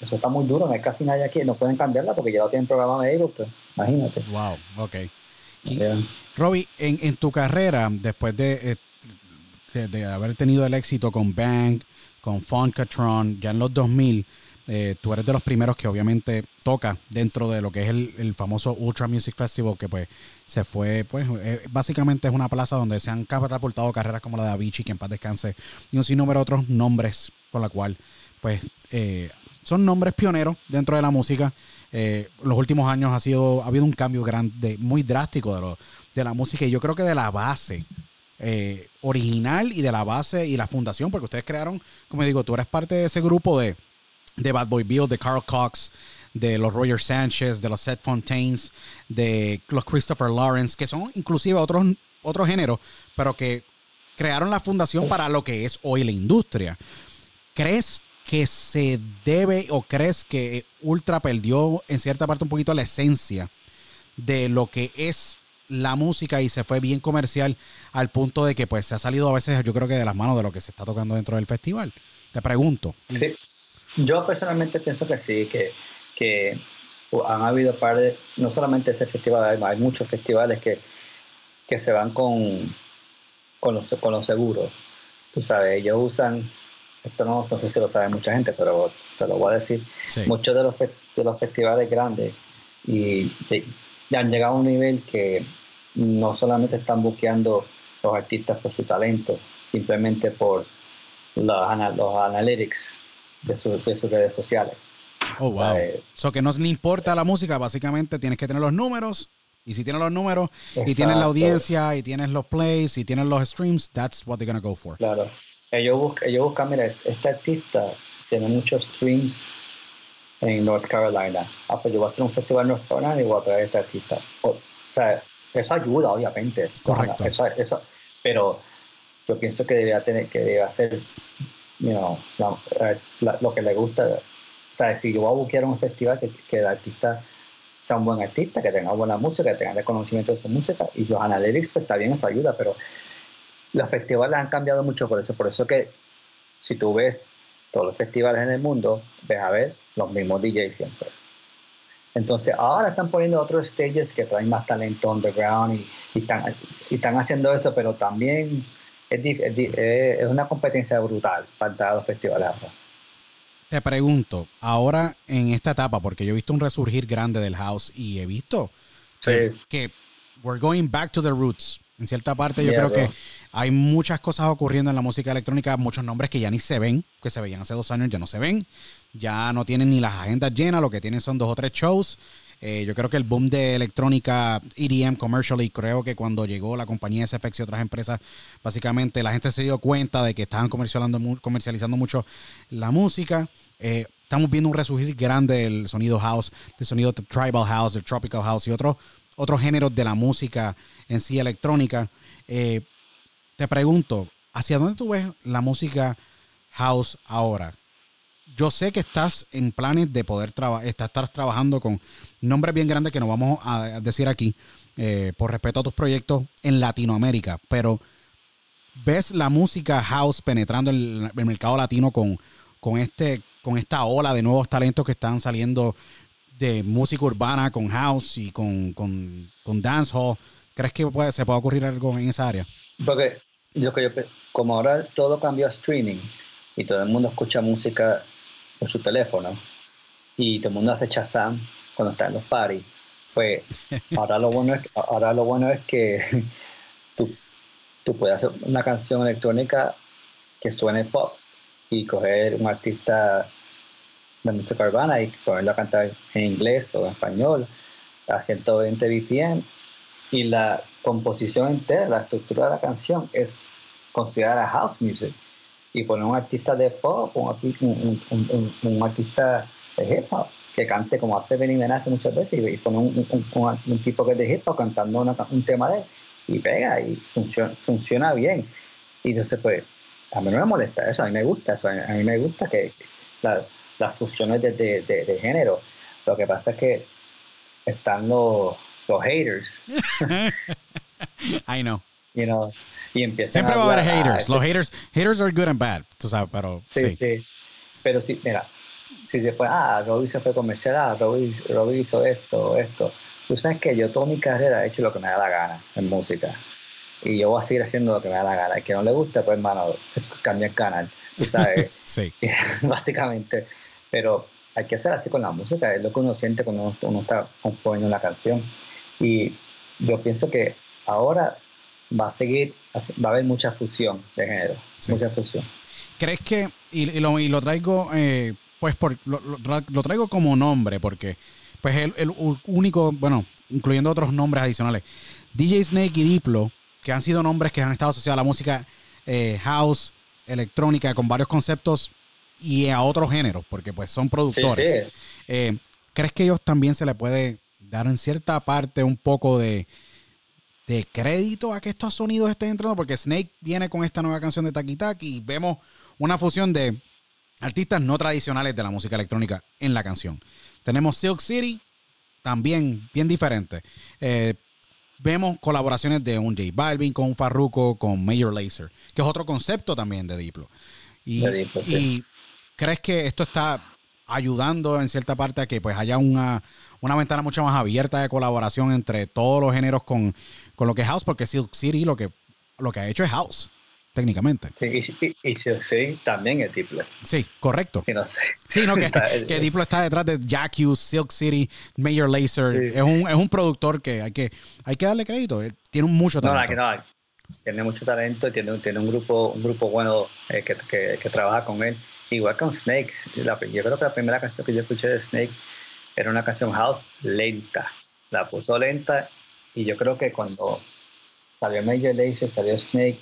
eso está muy duro, no hay casi nadie aquí, no pueden cambiarla porque ya lo tienen programado Ableton, imagínate. Wow, ok. Yeah. Robbie, en, en tu carrera, después de, eh, de, de haber tenido el éxito con Bang, con Funkatron, ya en los 2000, eh, tú eres de los primeros que obviamente toca dentro de lo que es el, el famoso Ultra Music Festival, que pues se fue, pues eh, básicamente es una plaza donde se han catapultado carreras como la de Avicii, que en paz descanse, y un sinnúmero de otros nombres con la cual, pues, eh, son nombres pioneros dentro de la música. Eh, los últimos años ha sido, ha habido un cambio grande, muy drástico de, lo, de la música, y yo creo que de la base eh, original y de la base y la fundación, porque ustedes crearon, como digo, tú eres parte de ese grupo de, de Bad Boy Bill, de Carl Cox, de los Roger Sánchez, de los Seth Fontaines, de los Christopher Lawrence, que son inclusive otros, otros géneros, pero que crearon la fundación para lo que es hoy la industria. ¿Crees que se debe o crees que Ultra perdió en cierta parte un poquito la esencia de lo que es la música y se fue bien comercial al punto de que pues se ha salido a veces yo creo que de las manos de lo que se está tocando dentro del festival? Te pregunto. Sí, yo personalmente pienso que sí, que, que han habido par de, no solamente ese festival, hay, muchos festivales que, que se van con, con, los, con los seguros. Tú sabes, ellos usan, esto no, no sé si lo sabe mucha gente, pero te lo voy a decir, Sí. muchos de los, fe- de los festivales grandes y de- han llegado a un nivel que no solamente están buqueando los artistas por su talento, simplemente por los, los analytics de, su- de sus redes sociales. Oh, wow. ¿sabes? So que no le importa la música, básicamente tienes que tener los números. Y si tienes los números y tienes la audiencia y tienes los plays y tienes los streams, that's what they're gonna go for. Claro. Ellos buscan, ellos buscan, mira, este artista tiene muchos streams en North Carolina. Ah, pues yo voy a hacer un festival en North Carolina y voy a traer a este artista. O, o sea, eso ayuda, obviamente. Correcto. Eso, eso, pero yo pienso que debería tener, que debe hacer, you know, la- la- lo que le gusta. O sea, si yo voy a buscar un festival, que, que el artista sea un buen artista, que tenga buena música, que tenga reconocimiento de su música, y los analytics, pues está bien, eso ayuda, pero los festivales han cambiado mucho por eso. Por eso que si tú ves todos los festivales en el mundo, ves a ver los mismos DJs siempre. Entonces ahora están poniendo otros stages que traen más talento underground y, y, están, y están haciendo eso, pero también es, una competencia brutal para entrar a los festivales ahora. Te pregunto, ahora en esta etapa, porque yo he visto un resurgir grande del house y he visto que, que we're going back to the roots. En cierta parte yo Yeah, creo bro. que hay muchas cosas ocurriendo en la música electrónica, muchos nombres que ya ni se ven, que se veían hace dos años, ya no se ven, ya no tienen ni las agendas llenas, lo que tienen son dos o tres shows. Eh, yo creo que el boom de electrónica EDM commercially, creo que cuando llegó la compañía SFX y otras empresas, básicamente la gente se dio cuenta de que estaban comercializando, comercializando mucho la música. Eh, estamos viendo un resurgir grande del sonido house, del sonido de tribal house, del tropical house y otros otros géneros de la música en sí electrónica. Eh, te pregunto, ¿hacia dónde tú ves la música house ahora? Yo sé que estás en planes de poder trabajar, estás trabajando con nombres bien grandes que no vamos a decir aquí, eh, por respeto a tus proyectos en Latinoamérica, pero ¿ves la música house penetrando el, el mercado latino con, con, este, con esta ola de nuevos talentos que están saliendo de música urbana con house y con, con, con dancehall? ¿Crees que puede, se puede ocurrir algo en esa área? Porque lo que yo, como ahora todo cambió a streaming y todo el mundo escucha música por su teléfono y todo el mundo hace Shazam cuando está en los parties, pues ahora lo bueno es, ahora lo bueno es que tú, tú puedes hacer una canción electrónica que suene pop y coger un artista de música urbana y ponerlo a cantar en inglés o en español a 120 BPM y la composición entera, la estructura de la canción es considerada house music. Y poner un artista de pop, un, un- un- un- artista de hip hop, que cante como hace Benny Benassi muchas veces, y, poner un, tipo que es de hip hop cantando una un tema de él, y pega, y funciona, funciona bien. Y entonces, pues, a mí no me molesta eso, a mí me gusta eso, a mí me gusta que la- las fusiones de, de- de- de género. Lo que pasa es que están los, los haters, I know. you know, y empiezan Siempre va a haber "Ah, haters. este Los haters, haters are good and bad, tú sabes, pero Sí, sí. sí. Pero sí, mira, si se fue, ah, Robbie se fue comercial, ah, Robbie, Robbie hizo esto, esto. tú sabes que yo toda mi carrera he hecho lo que me da la gana en música. Y yo voy a seguir haciendo lo que me da la gana. El que no le gusta, pues hermano, cambia el canal. Tú sabes, Sí. básicamente. Pero hay que hacer así con la música, es lo que uno siente cuando uno, uno está componiendo una canción. Y yo pienso que ahora va a seguir, va a haber mucha fusión de género, Sí. mucha fusión. ¿Crees que, y, y lo, y lo traigo, eh, pues por, lo, lo- traigo como nombre, porque pues el, el único, bueno, incluyendo otros nombres adicionales, DJ Snake y Diplo, que han sido nombres que han estado asociados a la música eh, house, electrónica, con varios conceptos y a otros géneros, porque pues son Sí, productores. sí. Eh, ¿Crees que ellos también se le puede dar en cierta parte un poco de, de crédito a que estos sonidos estén entrando? Porque Snake viene con esta nueva canción de Taki Taki y vemos una fusión de artistas no tradicionales de la música electrónica en la canción. Tenemos Silk City, también bien diferente. Eh, vemos colaboraciones de un J Balvin con un Farruko, con Major Lazer, que es otro concepto también de Diplo. Y, De Diplo, sí. y crees que esto está ayudando en cierta parte a que pues haya una, una ventana mucho más abierta de colaboración entre todos los géneros con, con lo que es house, porque Silk City lo que, lo que ha hecho es house, técnicamente. Sí, y, y, y sí, también es Diplo. Sí, correcto. Sí, no sé. Sí, no, que, Está- que Diplo está detrás de Jack Hughes, Silk City, Major Lazer. Sí. Es, un, es un productor que hay que, hay que darle crédito. Tiene mucho no, talento. no, tiene mucho talento y tiene, tiene un grupo un grupo bueno eh, que, que, que trabaja con él. Igual con Snakes. Yo creo que la primera canción que yo escuché de Snake era una canción house lenta. La puso lenta y yo creo que cuando salió Major Lazer, salió Snake,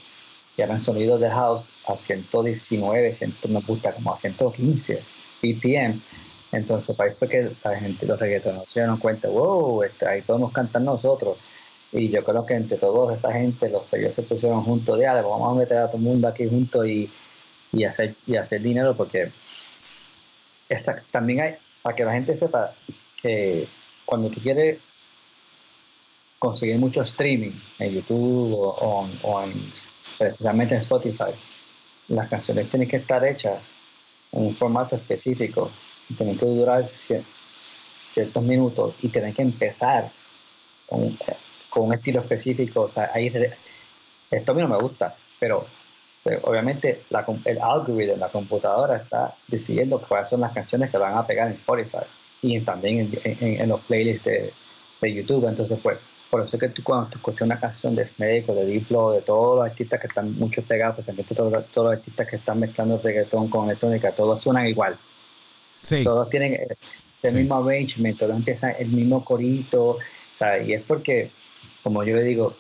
que eran sonidos de house a 119, 100, me gusta como a 115 BPM. Entonces, para fue que la gente, los reggaetoneros se dieron cuenta, wow, este, ahí podemos cantar nosotros. Y yo creo que entre todos esa gente, los sellos se pusieron juntos de vamos a meter a todo el mundo aquí juntos y, y, hacer, y hacer dinero, porque esa, también hay, para que la gente sepa, que cuando tú quieres conseguir mucho streaming en YouTube o, o- en, especialmente en Spotify, las canciones tienen que estar hechas en un formato específico, tienen que durar cier- ciertos minutos y tienen que empezar con, un estilo específico. O sea, esto a mí no me gusta, pero, obviamente la el algoritmo, la computadora está decidiendo cuáles son las canciones que van a pegar en Spotify y en- también en, en- en los playlists de, de YouTube. Entonces, pues, por eso es que tú cuando tú escuchas una canción de Snake o de Diplo, de todos los artistas que están muchos pegados, pues todos, todos los artistas que están mezclando reggaetón con electrónica, todos suenan igual Sí, todos tienen el, el Sí. mismo arrangement, todos empiezan el mismo corito, ¿sabes? Y es porque, como yo le digo,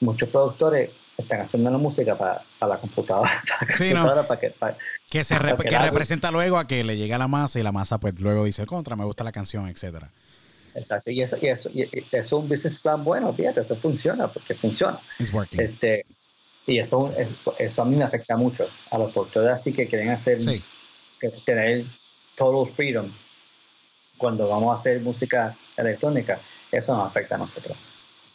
muchos productores están haciendo la música para, para la computadora, para Sí, computadora, para que, para- que se porque que representa luego a que le llega a la masa y la masa pues luego dice contra, me gusta la canción, etcétera. exacto, y eso, y eso, y eso es un business plan bueno, fíjate, eso funciona, porque funciona. It's working. Este, y eso, es- eso a mí me afecta mucho a los productores así que quieren hacer, Sí. que tener total freedom cuando vamos a hacer música electrónica, eso nos afecta a nosotros.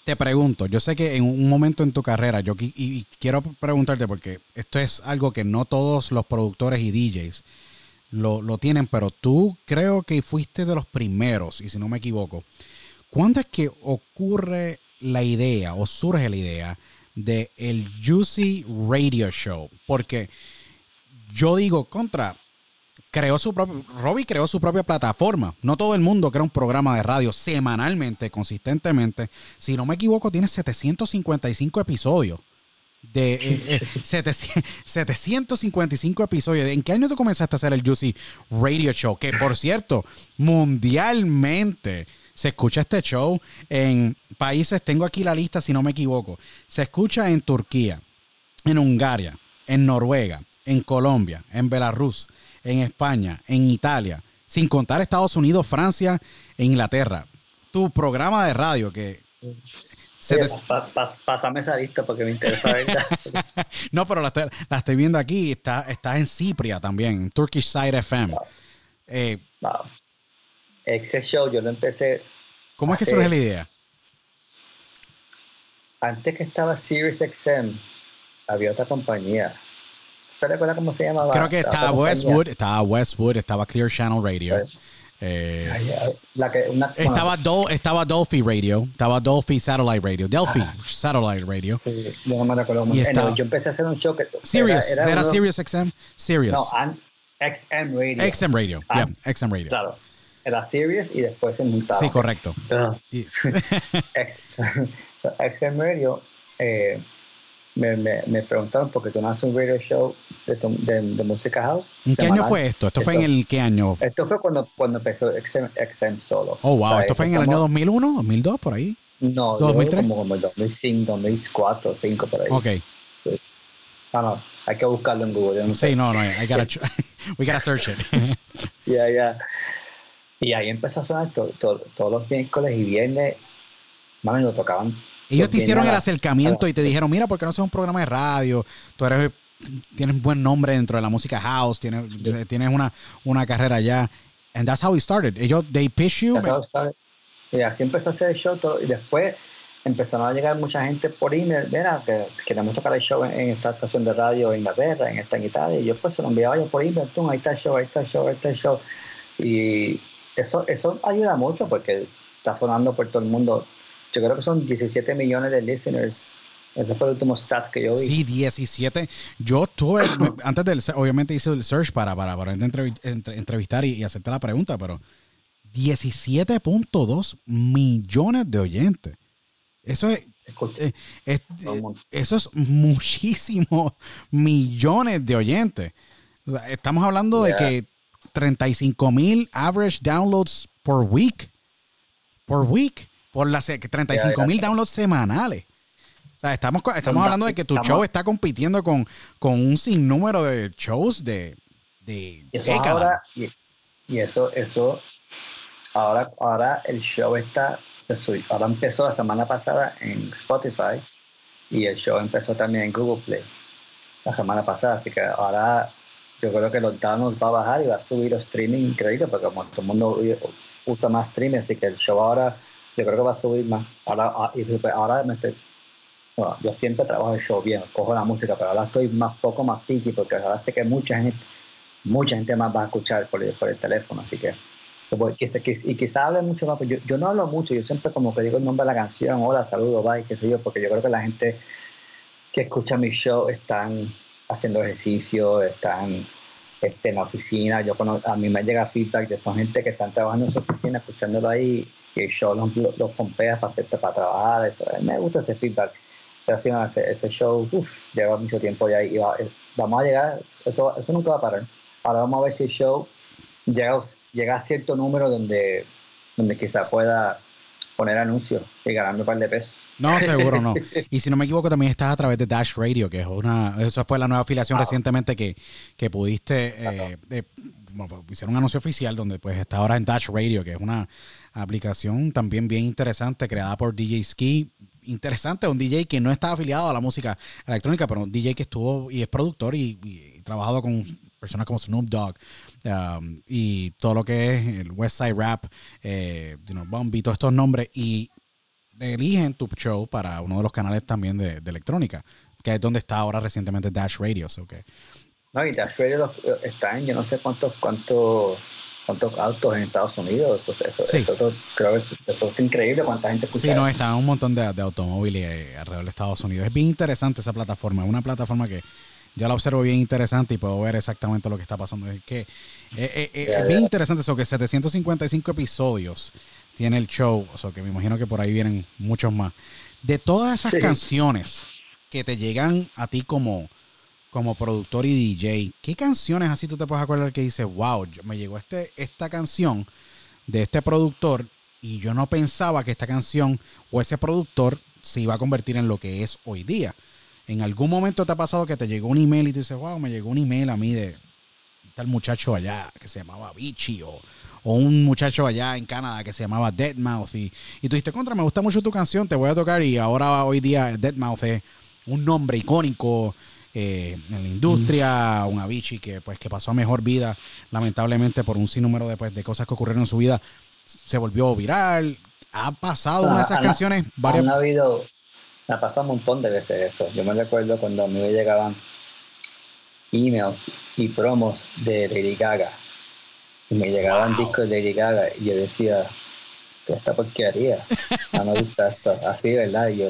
Te pregunto, yo sé que en un momento en tu carrera, yo y quiero preguntarte porque esto es algo que no todos los productores y DJs lo, lo tienen, pero tú creo que fuiste de los primeros, y si no me equivoco, ¿cuándo es que ocurre la idea o surge la idea de el Juicy Radio Show? Porque yo digo, contra, creó su propio, Robbie creó su propia plataforma. No todo el mundo crea un programa de radio semanalmente, consistentemente. Si no me equivoco, tiene 755 episodios. De eh, eh, 700 755 episodios. ¿En qué año tú comenzaste a hacer el Juicy Radio Show? Que por cierto, mundialmente se escucha este show en países, tengo aquí la lista si no me equivoco. Se escucha en Turquía, en Hungaria, en Noruega, en Colombia, en Belarus, en España, en Italia, sin contar Estados Unidos, Francia e Inglaterra. Tu programa de radio que... se Oye, te- pas- pas- pásame esa lista porque me interesa verla. no, pero la estoy, la estoy viendo aquí. Está, está en Cipria también, en Turkish Side FM. Eh, Wow. Ese show yo lo empecé ¿Cómo es que surge la idea? antes que estaba Sirius XM. Había otra compañía. ¿Te recuerdas cómo se llamaba? Creo que estaba? Westwood, estaba Westwood, estaba Clear Channel Radio. Sí. Eh, Ay, ay, la que, una, estaba, Dol- estaba Dolphy Radio, estaba Dolphy Satellite Radio, Delphi Satellite Radio. bueno, yo no me recuerdo Y Yo empecé a hacer un show que. Sirius, era, era, uno- Sirius XM? Sirius. No, an- XM Radio. XM Radio, Ah, yeah, XM Radio. Claro. Era Sirius y después se montaba. Sí, correcto. X, XM Radio, eh, me, me, me preguntaron porque tú no haces un radio show de, tu- de, de música house. ¿En qué año semanal. fue esto? ¿Esto fue en Esto- el qué año? Esto fue cuando, cuando empezó XM, XM solo. Oh, wow, esto fue en el año estamos- 2001, 2002, por ahí. No, 2003? como, como el 2005, 2004, 2005 por ahí. Ok. No, no, hay que buscarlo en Google. no sé. Sí, no, no, I gotta, we gotta search it. Ya, ya. Y ahí empezó a sonar to- to- todos los miércoles y viernes. Mami, lo tocaban. Ellos los te hicieron viernes el acercamiento y te dijeron, mira, ¿por qué no haces un programa de radio? Tú eres, tienes buen nombre dentro de la música house, tienes, tienes una, una carrera allá. And that's how we started. Ellos, they pitch you. Y así empezó a hacer el show todo, y después empezaron a llegar mucha gente por email, mira, que queremos tocar el show en, en esta estación de radio en Inglaterra, en esta en Italia, y yo pues se lo enviaba yo por email, tú, ahí está el show, ahí está el show, ahí está el show. Y eso, eso ayuda mucho porque está sonando por todo el mundo. Yo creo que son 17 millones de listeners. Ese fue el último stats que yo vi. Sí, 17. Yo tuve, antes del, obviamente hice el search para, para, para entrevi- entre- entrevistar y, y hacerte la pregunta, pero 17.2 millones de oyentes. Eso es, eh, es- eso es muchísimos millones de oyentes. O sea, estamos hablando Yeah. de que 35 mil average downloads por week. Por week. Por las 35 mil downloads semanales. O sea, estamos, estamos hablando de que tu show está compitiendo con, con un sinnúmero de shows de, de Y eso décadas. ahora, y, y eso, eso, ahora, ahora el show está, ahora empezó la semana pasada en Spotify y el show empezó también en Google Play la semana pasada, así que ahora yo creo que los downloads va a bajar y va a subir el streaming increíble porque como todo el mundo usa más streaming, así que el show ahora yo creo que va a subir más. Ahora, ah, super- ahora me estoy bueno, yo siempre trabajo el show bien, cojo la música, pero ahora estoy más poco más picky porque ahora sé que mucha gente, mucha gente más va a escuchar por el, por el teléfono, así que y quizá hable mucho más, pues yo, yo no hablo mucho, yo siempre como que digo el nombre de la canción, hola, saludo, bye, qué sé yo, porque yo creo que la gente que escucha mi show están haciendo ejercicio, están este, en la oficina, yo a mí me llega feedback de esa gente que están trabajando en su oficina, escuchándolo ahí, el show los, los, los pompea para, hacerte, para trabajar, eso, me gusta ese feedback. Pero sí, no, ese, ese show uf, lleva mucho tiempo ya y va- eh, vamos a llegar, eso, eso nunca va a parar. Ahora vamos a ver si el show llega, llega a cierto número donde, donde quizá pueda poner anuncios y ganarme un par de pesos. No, seguro no. Y si no me equivoco, también estás a través de Dash Radio, que es una. Esa fue la nueva afiliación Ah. recientemente que, que pudiste. eh, bueno, hicieron un anuncio oficial donde pues está ahora en Dash Radio, que es una aplicación también bien interesante creada por DJ Ski. Interesante, un DJ que no está afiliado a la música electrónica, pero un DJ que estuvo y es productor y, trabajado con personas como Snoop Dogg um, y todo lo que es el West Side Rap, eh, Bumby, todos estos nombres. Y eligen tu show para uno de los canales también de, electrónica, que es donde está ahora recientemente Dash Radio. so No, y Dash Radio los- está en yo no sé cuántos cuántos cuántos autos en Estados Unidos. Eso, eso, Sí. eso creo que eso, está increíble cuánta gente escucha Sí, no, eso. está un montón de, de automóviles eh, alrededor de Estados Unidos. Es bien interesante esa plataforma. Es una plataforma que yo la observo bien interesante y puedo ver exactamente lo que está pasando. Es que eh, eh, eh, es bien interesante eso, que 755 episodios tiene el show. O sea, que me imagino que por ahí vienen muchos más. De todas esas Sí. canciones que te llegan a ti como, como productor y DJ, ¿qué canciones así tú te puedes acordar que dices, wow, me llegó este, esta canción de este productor y yo no pensaba que esta canción o ese productor se iba a convertir en lo que es hoy día? ¿En algún momento te ha pasado que te llegó un email y tú dices, wow, me llegó un email a mí de tal muchacho allá que se llamaba Vichy o, o un muchacho allá en Canadá que se llamaba Deadmau5 y, y tú dijiste, contra, me gusta mucho tu canción, te voy a tocar y ahora hoy día Deadmau5 es un nombre icónico eh, en la industria, un Avicii que pues que pasó a mejor vida lamentablemente por un sinnúmero de, pues, de cosas que ocurrieron en su vida se volvió viral ha pasado una de esas Ah, canciones varias Han habido, me ha pasado un montón de veces eso. Yo me recuerdo cuando a mí me llegaban emails y promos de Lady Gaga. Y me llegaban discos de Lady Gaga y yo decía, ¿qué esta porquería? No me gusta esto. Así, ¿verdad? Y yo,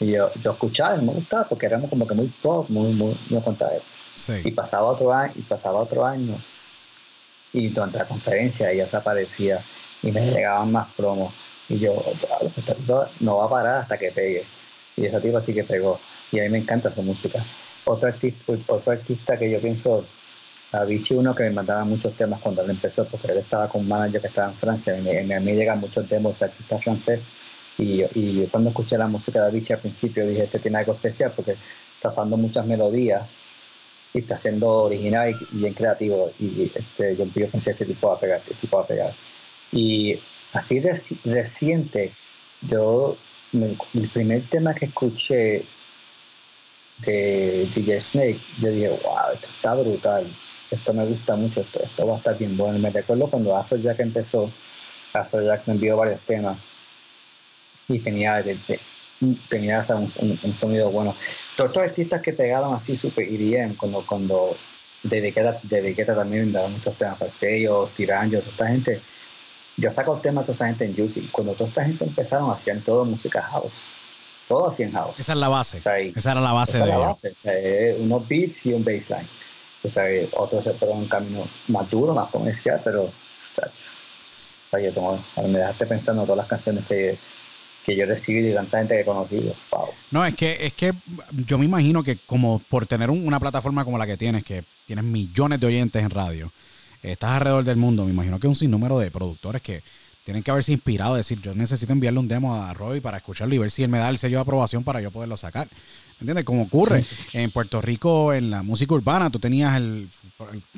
y yo, yo escuchaba y me gustaba porque éramos como que muy pop, muy, muy, muy contaba. Sí. Y pasaba otro año, y pasaba otro año. Y durante la conferencia ella se aparecía y me llegaban más promos. Y yo, "Diablo, esta tipa no va a parar hasta que pegue. Y esa tipa sí que pegó. Y a mí me encanta su música. Otro artista, otro artista que yo pienso, Avicii, uno que me mandaba muchos temas cuando él empezó, porque él estaba con un manager que estaba en Francia. Y me- a mí llegan muchos demos de artista francés. Y, y yo cuando escuché la música de Avicii al principio dije, este tiene algo especial porque está usando muchas melodías y está siendo original y, bien creativo. Y este, yo, yo pensé, este tipo va a pegar, este tipo va a pegar. Y así reci- reciente, yo, el primer tema que escuché de DJ Snake, yo dije, wow, esto está brutal, esto me gusta mucho, esto, esto va a estar bien bueno. Me recuerdo cuando Afrojack empezó, Afrojack me envió varios temas y tenía, tenía un, un- un sonido bueno. Todos estos artistas que pegaron así super EDM, cuando, cuando dediqueta, también daba muchos temas para sellos, tiranjos, toda esta gente. Yo saco temas de toda esa gente en Juicy. Cuando toda esta gente empezaron, hacían todo música house. Todo hacían house. Esa es la base. O sea, Esa era la base Esa de la base. O sea, es unos beats y un baseline. O sea, eh, otros se fueron un camino más duro, más comercial, pero. O sea, yo me dejaste pensando en todas las canciones que, que yo he recibido y tanta gente que he conocido. Wow. No, es que, es que yo me imagino que como por tener un- una plataforma como la que tienes, que tienes millones de oyentes en radio, estás alrededor del mundo, me imagino que un sinnúmero de productores que tienen que haberse inspirado, decir, yo necesito enviarle un demo a Roy para escucharlo y ver si él me da el sello de aprobación para yo poderlo sacar. ¿Entiendes? Como ocurre en Puerto Rico, en la música urbana, tú tenías el,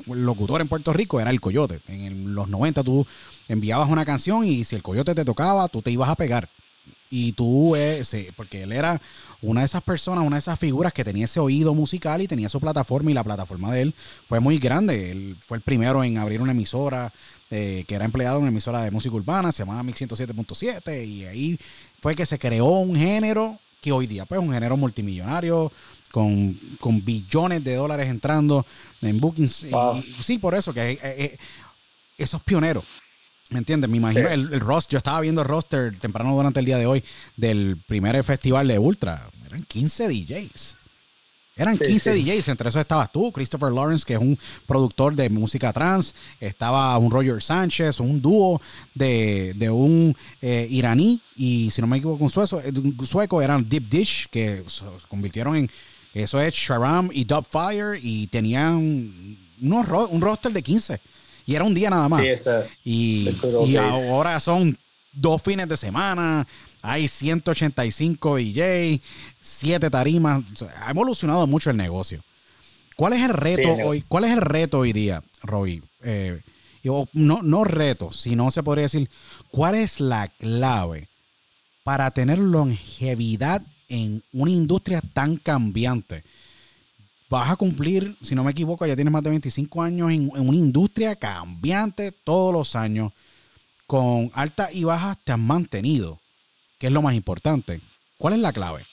el locutor en Puerto Rico, era el Coyote. En el- los 90 tú enviabas una canción y si el Coyote te tocaba, tú te ibas a pegar. Y tú, eh, sí, porque él era una de esas personas, una de esas figuras que tenía ese oído musical y tenía su plataforma y la plataforma de él fue muy grande. Él fue el primero en abrir una emisora eh, que era empleado en una emisora de música urbana, se llamaba Mix 107.7 y ahí fue que se creó un género que hoy día pues es un género multimillonario con, con billones de dólares entrando en bookings. Y- Wow. y sí, por eso que eh, eh, esos pioneros. ¿Me entiendes? Me imagino Sí. el, el roster. Yo estaba viendo el roster temprano durante el día de hoy del primer festival de Ultra. Eran 15 DJs. Eran Sí, 15 sí. DJs. Entre esos estabas tú, Christopher Lawrence, que es un productor de música trans. Estaba un Roger Sánchez, un dúo de, de un eh, iraní. Y si no me equivoco, un sueco, un sueco eran Deep Dish, que se convirtieron en. Eso es Sharam y Dubfire. Y tenían unos, un roster de 15. Y era un día nada más. Sí, esa, Y, ahora son dos fines de semana, hay 185 DJ, 7 tarimas. O sea, ha evolucionado mucho el negocio. ¿Cuál es el reto hoy? ¿Cuál es el reto hoy día, Roy? Eh, no, no reto, sino se podría decir, ¿cuál es la clave para tener longevidad en una industria tan cambiante? Vas a cumplir, si no me equivoco, ya tienes más de 25 años en, una industria cambiante todos los años, con altas y bajas te han mantenido, que es lo más importante. ¿Cuál es la clave?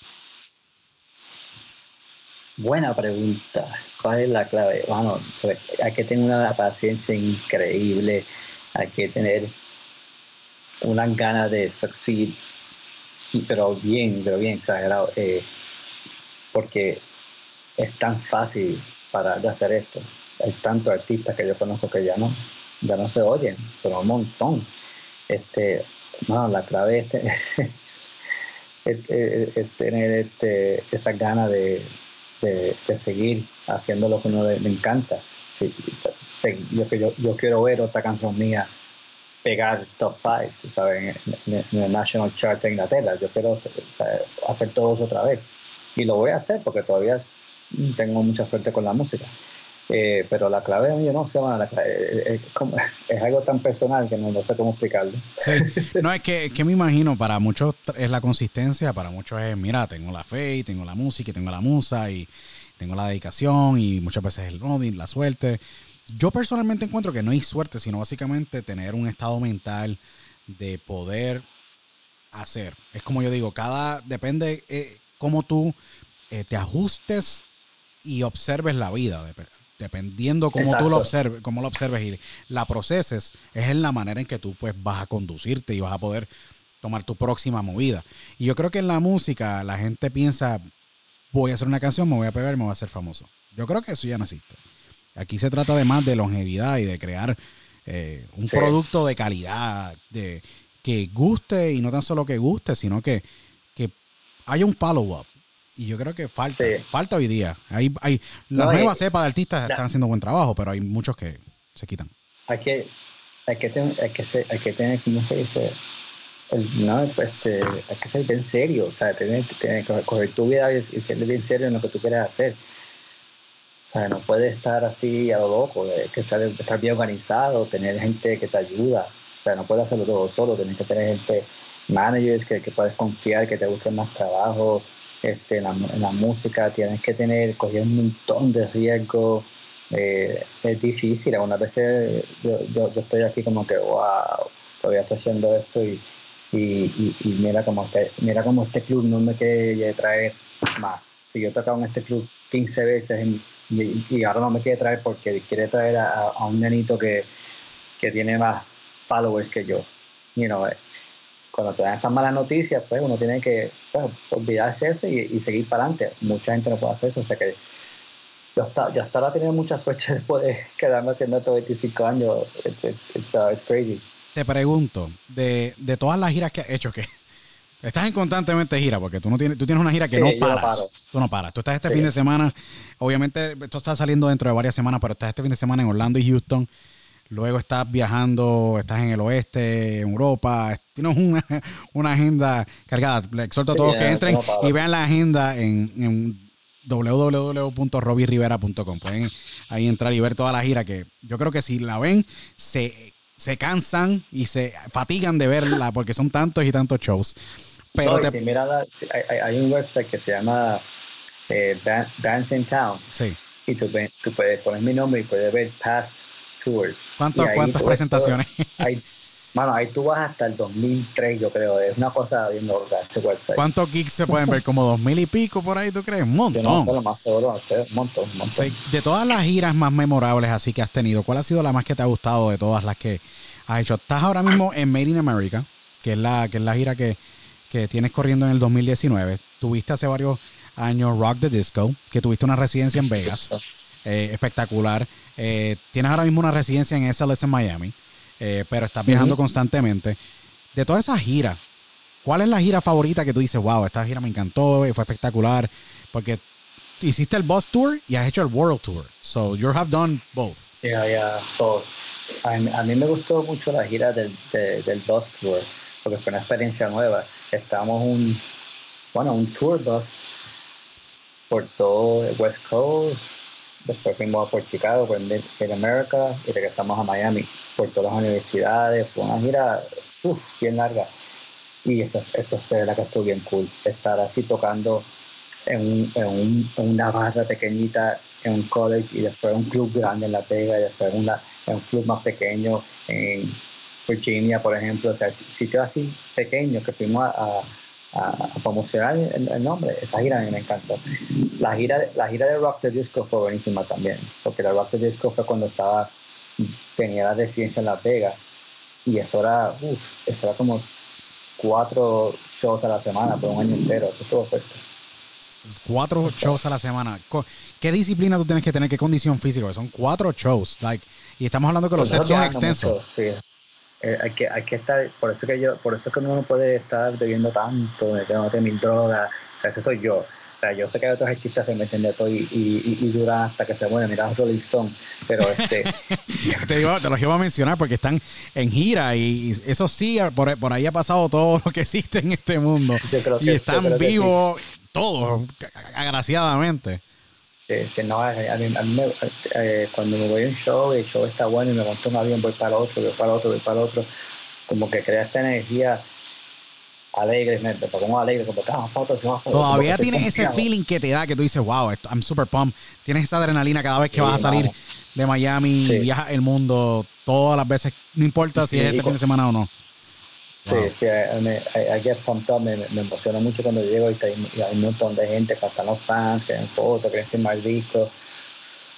Buena pregunta. ¿Cuál es la clave? Bueno, pues, hay que tener una paciencia increíble, hay que tener unas ganas de succeed, sí, pero bien, pero bien exagerado, eh, porque es tan fácil para de hacer esto. Hay tantos artistas que yo conozco que ya no, ya no se oyen, pero un montón. Este, no, la clave es, te- es- es- es tener este, esas ganas de, de, seguir haciendo lo que uno le, le encanta. Sí, yo, yo, yo quiero ver otra canción mía pegar top 5, tú sabes, en, el National Chart de Inglaterra. Yo quiero hacer todo eso otra vez. Y lo voy a hacer porque todavía tengo mucha suerte con la música. Eh, pero la clave, no sé, bueno, la clave, eh, es, como- es algo tan personal que no, sé cómo explicarlo. No, es que, que me imagino, para muchos es la consistencia, para muchos es, mira, tengo la fe, y tengo la música, y tengo la musa, y tengo la dedicación, y muchas veces el loading, la suerte. Yo personalmente encuentro que no hay suerte, sino básicamente tener un estado mental de poder hacer. Es como yo digo, cada, depende eh, cómo tú eh, te ajustes y observes la vida. Dep- dependiendo cómo tú lo observes, cómo lo observes y la proceses, es en la manera en que tú pues vas a conducirte y vas a poder tomar tu próxima movida. Y yo creo que en la música la gente piensa, voy a hacer una canción, me voy a pegar y me voy a hacer famoso. Yo creo que eso ya no existe. Aquí se trata de más de longevidad y de crear eh, un producto de calidad, de que guste y no tan solo que guste, sino que, que haya un follow-up. Y yo creo que falta, falta hoy día. Hay, hay, las nuevas cepas de artistas están haciendo buen trabajo, pero hay muchos que se quitan. Hay que, hay que, tener, hay que, ser, hay que tener, ¿cómo se dice? no, pues, este, hay que ser bien serio, o sea, tener, tener que coger tu vida y, ser bien serio en lo que tú quieres hacer. O sea, no puedes estar así a lo loco, que estar, estar bien organizado, tener gente que te ayuda. O sea, no puedes hacerlo todo solo, tienes que tener gente, managers que, que puedes confiar, que te busquen más trabajo, este, en, la, música, tienes que tener, coger un montón de riesgos. Eh, es difícil, algunas veces yo, yo, estoy aquí como que, wow, todavía estoy haciendo esto y, y, y, mira cómo este, mira cómo este club no me quiere traer más. Si yo he tocado en este club 15 veces y, ahora no me quiere traer porque quiere traer a, un nenito que, que, tiene más followers que yo. You know, cuando te dan estas malas noticias, pues uno tiene que pues, olvidarse eso y, seguir para adelante. Mucha gente no puede hacer eso. O sea que yo hasta, yo hasta ahora he tenido mucha suerte de poder quedarme haciendo esto 25 años. It's, it's, it's, uh, it's crazy. Te pregunto, de, de, todas las giras que has hecho, que estás en constantemente gira, porque tú no tienes, tú tienes una gira que no paras. tú no paras. Tú estás este fin de semana, obviamente esto está saliendo dentro de varias semanas, pero estás este fin de semana en Orlando y Houston. Luego estás viajando, estás en el oeste, en Europa. Tienes una, una agenda cargada. Le exhorto a todos que entren y vean la agenda en, en www.robirivera.com. Pueden ahí entrar y ver toda la gira que yo creo que si la ven, se, se cansan y se fatigan de verla porque son tantos y tantos shows. Pero mira, hay, un website que se llama eh, Dance in Town. Sí. Y tú, tú puedes poner mi nombre y puedes ver past tours. ¿Cuántas presentaciones? Hay, bueno, ahí tú vas hasta el 2003, yo creo. Es una cosa bien ese website. ¿Cuántos gigs se pueden ver? ¿Como dos mil y pico por ahí, tú crees? Un montón. No, más seguro, un montón, un montón. de todas las giras más memorables así que has tenido, ¿cuál ha sido la más que te ha gustado de todas las que has hecho? Estás ahora mismo en Made in America, que es la, que es la gira que, que tienes corriendo en el 2019. Tuviste hace varios años Rock the Disco, que tuviste una residencia en Vegas. Eh, espectacular. Eh, tienes ahora mismo una residencia en SLS en Miami, eh, pero estás viajando constantemente. De todas esas giras, ¿cuál es la gira favorita que tú dices, wow, esta gira me encantó, fue espectacular? Porque hiciste el Bus Tour y has hecho el World Tour. So you have done both. Yeah, yeah, both. A mí, me gustó mucho la gira del, del Bus Tour, porque fue una experiencia nueva. Estábamos un, bueno, un tour bus por todo el West Coast, Después fuimos a por Chicago, por Mid America y regresamos a Miami por todas las universidades. Fue una gira bien larga. Y esto, esto es la que estuvo bien cool. Estar así tocando en, en, una barra pequeñita en un college y después un club grande en La Vega y después en un club más pequeño en Virginia, por ejemplo. O sea, sitios así pequeños que fuimos a, promocionar el, nombre. Esa gira a mí me encantó. La gira, la gira de Rock the Disco fue buenísima también, porque la Rock the Disco fue cuando estaba, tenía la residencia en Las Vegas, y eso era, eso era como cuatro shows a la semana por un año entero, eso estuvo fuerte. Cuatro shows a la semana. ¿Qué disciplina tú tienes que tener? ¿Qué condición física? Son cuatro shows. Like, y estamos hablando que los sets son extensos. sí, eh, hay, que, hay que estar, por eso que yo, por eso que uno no puede estar bebiendo tanto, metiéndote mil drogas, o sea, ese soy yo. O sea, yo sé que hay otros artistas se meten de todo y, y, y, duran hasta que se mueren, mira Rolling Stone, pero este... te, digo, te los iba a mencionar porque están en gira y eso sí, por, por ahí ha pasado todo lo que existe en este mundo. y están vivos todos, agraciadamente. Sí, no, a, mí, me, eh, cuando me voy a un show el show está bueno y me monto un avión, voy para otro, voy para otro, voy para otro, como que crea esta energía alegre, me, pongo alegre, como que vamos fotos, vamos fotos. Todavía tienes ese feeling que te da, que tú dices, wow, I'm super pumped. Tienes esa adrenalina cada vez que vas a salir de Miami y viajas el mundo todas las veces, no importa si es este fin de semana o no. Sí, sí, I, get pumped up, me, me, emociona mucho cuando llego y, hay, un montón de gente, están los fans, que ven fotos, que quieren filmar discos.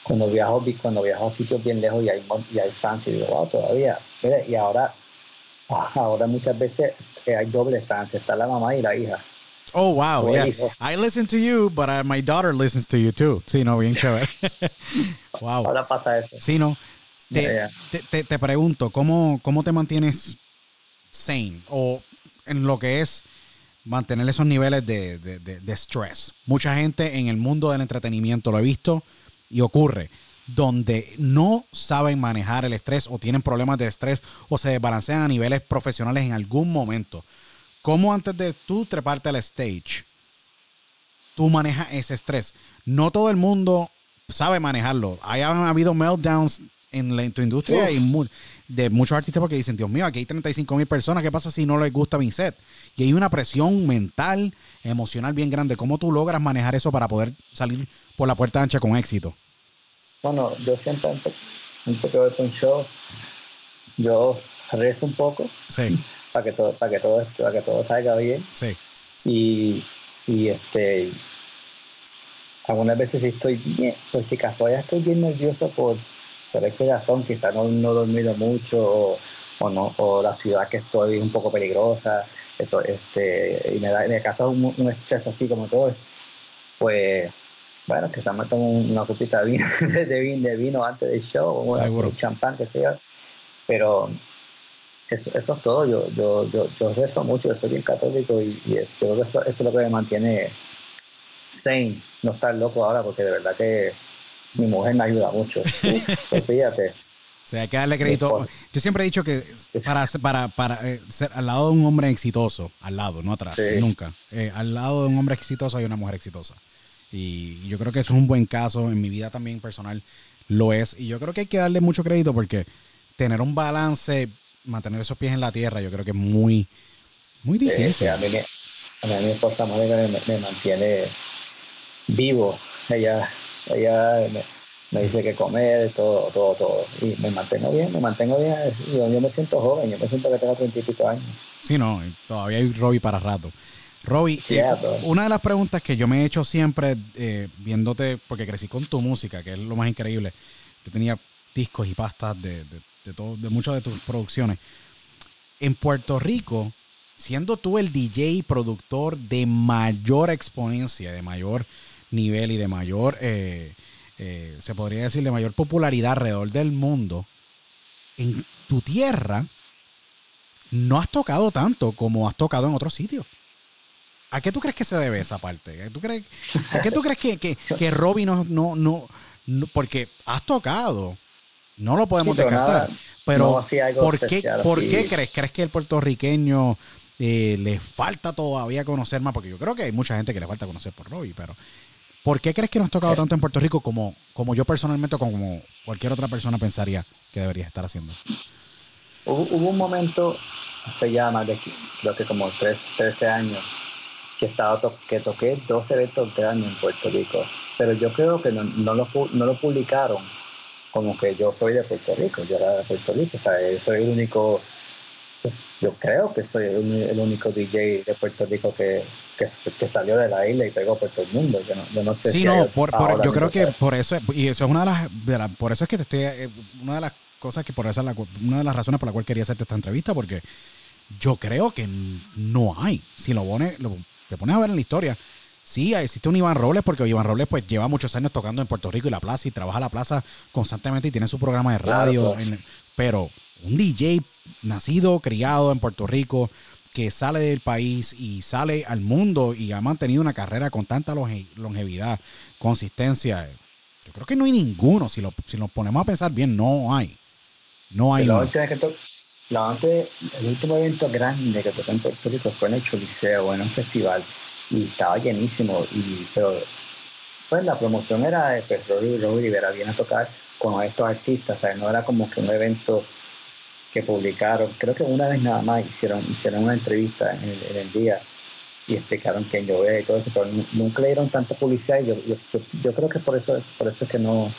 cuando viajo, cuando viajo a sitios bien lejos y hay, y hay fans, y digo, wow, todavía. Mire, y ahora, ahora muchas veces eh, hay doble fans, está la mamá y la hija. Oh, wow, yeah. I listen to you, but uh, my daughter listens to you too. Sí, no, bien chévere. wow. Ahora pasa eso. Sí, no. Te, te, te, pregunto, ¿cómo, ¿cómo te mantienes sane? O en lo que es mantener esos niveles de, de, de, estrés. Mucha gente en el mundo del entretenimiento lo he visto y ocurre donde no saben manejar el estrés o tienen problemas de estrés o se desbalancean a niveles profesionales en algún momento. ¿Cómo antes de tú treparte al stage, tú manejas ese estrés? No todo el mundo sabe manejarlo. Hay han habido meltdowns en, la, tu industria y de muchos artistas porque dicen, Dios mío, aquí hay 35 mil personas, ¿qué pasa si no les gusta mi set? Y hay una presión mental, emocional bien grande. ¿Cómo tú logras manejar eso para poder salir por la puerta ancha con éxito? Bueno, yo siempre, un poco de un show, yo rezo un poco. Sí para que todo, para que todo, para que todo salga bien. Sí. Y, y este algunas veces estoy bien, pues si caso ya estoy bien nervioso por, por esta razón, quizás no, no he dormido mucho o, no, o la ciudad que estoy es un poco peligrosa, eso, este, y me da, me causa un, un, estrés así como todo, pues bueno, que me tomo una copita de vino, de vino, de vino antes del show, o un champán que sea, pero eso, es todo. Yo, yo, yo, yo rezo mucho, yo soy bien católico y, eso, eso, es lo que me mantiene sane, no estar loco ahora, porque de verdad que mi mujer me ayuda mucho. pues fíjate. O sea, hay que darle crédito. Yo siempre he dicho que para, para, para eh, ser al lado de un hombre exitoso, al lado, no atrás, nunca. Eh, al lado de un hombre exitoso hay una mujer exitosa. Y yo creo que eso es un buen caso. En mi vida también personal lo es. Y yo creo que hay que darle mucho crédito porque tener un balance mantener esos pies en la tierra, yo creo que es muy, muy difícil. a, mí, a, mí, mi esposa Mónica me, mantiene vivo. Ella, ella me, dice que comer, todo, todo, todo. Y me mantengo bien, me mantengo bien. Yo, yo me siento joven, yo me siento que tengo treinta y pico años. Sí, no, todavía hay Robbie para rato. Robbie, eh, una de las preguntas que yo me he hecho siempre eh, viéndote, porque crecí con tu música, que es lo más increíble. Yo tenía discos y pastas de de, todo, de muchas de tus producciones. En Puerto Rico, siendo tú el DJ productor de mayor exponencia, de mayor nivel y de mayor, eh, eh, se podría decir, de mayor popularidad alrededor del mundo, en tu tierra no has tocado tanto como has tocado en otros sitios. ¿A qué tú crees que se debe esa parte? ¿A, tú crees, ¿a qué tú crees que, que, que Robbie no, no, no, porque has tocado no lo podemos descartar. pero ¿por, qué, ¿por qué crees? ¿Crees que el puertorriqueño eh, le falta todavía conocer más? Porque yo creo que hay mucha gente que le falta conocer por Robbie, pero ¿por qué crees que nos ha tocado eh. tanto en Puerto Rico como, como yo personalmente, como cualquier otra persona pensaría que debería estar haciendo? Hubo, un momento, se llama, de creo que como 13 años, que, estaba que toqué dos eventos año en Puerto Rico, pero yo creo que no, no, lo, no lo publicaron como que yo soy de Puerto Rico, yo era de Puerto Rico, o sea, soy el único, yo creo que soy el, único DJ de Puerto Rico que, que, salió de la isla y pegó por todo el mundo. Yo no, sé sí, no, por, yo creo que por eso, y eso es una de las, por eso es que te estoy, eh, una de las cosas que por eso es una de las razones por la cual quería hacerte esta entrevista, porque yo creo que no hay. Si lo pones, lo, te pones a ver en la historia, Sí, existe un Iván Robles porque Iván Robles pues lleva muchos años tocando en Puerto Rico y la plaza y trabaja la plaza constantemente y tiene su programa de radio. pero un DJ nacido, criado en Puerto Rico, que sale del país y sale al mundo y ha mantenido una carrera con tanta longevidad, consistencia, yo creo que no hay ninguno. Si, lo, si nos ponemos a pensar bien, no hay. No hay. La antes, el último evento grande que tocó en Puerto Rico fue en el Choliseo, en un festival y estaba llenísimo. Y, pero pues la promoción era de pues, Robbie, Rivera viene a tocar con estos artistas, ¿sabes? no era como que un evento que publicaron, creo que una vez nada más hicieron, hicieron una entrevista en el, día y explicaron quién yo era y todo eso, pero nunca le dieron tanta publicidad y yo, yo, yo, creo que por eso, por eso es que no,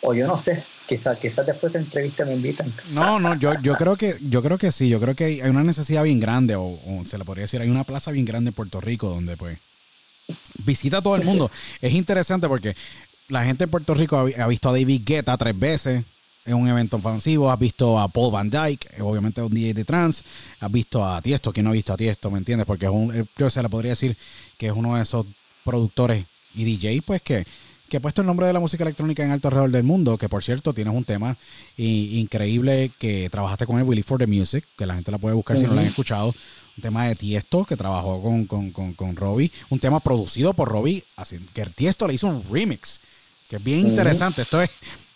o yo no sé, quizás quizás después de la entrevista me invitan. No, no, yo, yo creo que yo creo que sí, yo creo que hay una necesidad bien grande o, se le podría decir, hay una plaza bien grande en Puerto Rico donde pues visita a todo el mundo. es interesante porque la gente en Puerto Rico ha, ha visto a David Guetta tres veces en un evento ofensivo. Has visto a Paul Van Dyke, eh, obviamente un DJ de trans. Has visto a Tiesto, ¿quién no ha visto a Tiesto? ¿Me entiendes? Porque es un, eh, yo se le podría decir que es uno de esos productores y DJ, pues que, que ha puesto el nombre de la música electrónica en alto alrededor del mundo. Que por cierto, tienes un tema increíble que trabajaste con el Willy for the Music, que la gente la puede buscar si no la han escuchado. Un tema de Tiesto que trabajó con, con, con, con Robbie. Un tema producido por Robbie, así que el Tiesto le hizo un remix, que es bien interesante. Esto es,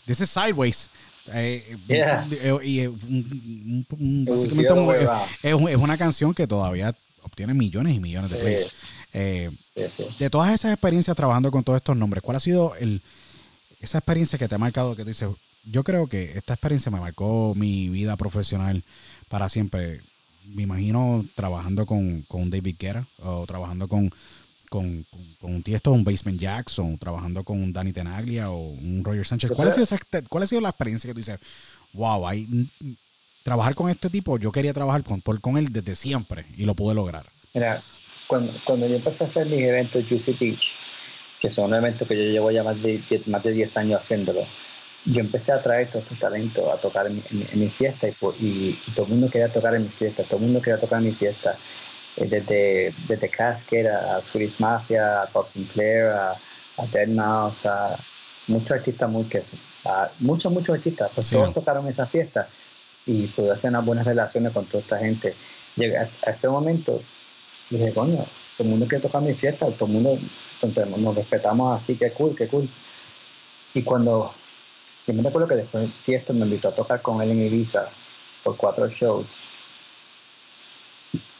this is Sideways. Eh, Yeah. eh, y un- un- un- El básicamente un- tío, es, una canción que todavía obtiene millones y millones de Sí. plays. Eh, Sí, sí. de todas esas experiencias trabajando con todos estos nombres, ¿cuál ha sido el, esa experiencia que te ha marcado? Que tú dices, yo creo que esta experiencia me marcó mi vida profesional para siempre. Me imagino trabajando con, con David Guerra o trabajando con, con, con, con un Tiesto, un Basement Jackson, trabajando con un Danny Tenaglia o un Roger Sánchez. ¿Cuál ha, sido esa- ¿Cuál ha sido la experiencia que tú dices, wow, hay, mm, trabajar con este tipo, yo quería trabajar con, por- con él desde siempre y lo pude lograr? Mira, cuando, cuando yo empecé a hacer mis eventos Juicy Beach, que son eventos que yo llevo ya más de, más de 10 años haciéndolo, yo empecé a traer todos estos talentos a tocar en, mi- en en mi fiesta y, y- y todo el mundo quería tocar en mi fiesta, todo el mundo quería tocar en mi fiesta. Eh, Desde, desde Casket a, a Swedish Mafia, a Bob Sinclair, a, a Dead Mouse, a muchos artistas muy que, a muchos, muchos artistas, pues Sí, todos tocaron esa fiesta y pude hacer unas buenas relaciones con toda esta gente. Llegué a, a ese momento, dije, coño, todo el mundo quiere tocar mi fiesta, todo el mundo, entonces, nos respetamos así, qué cool, qué cool. Y cuando, yo me recuerdo que después Tiesto me invitó a tocar con él en Ibiza por cuatro shows.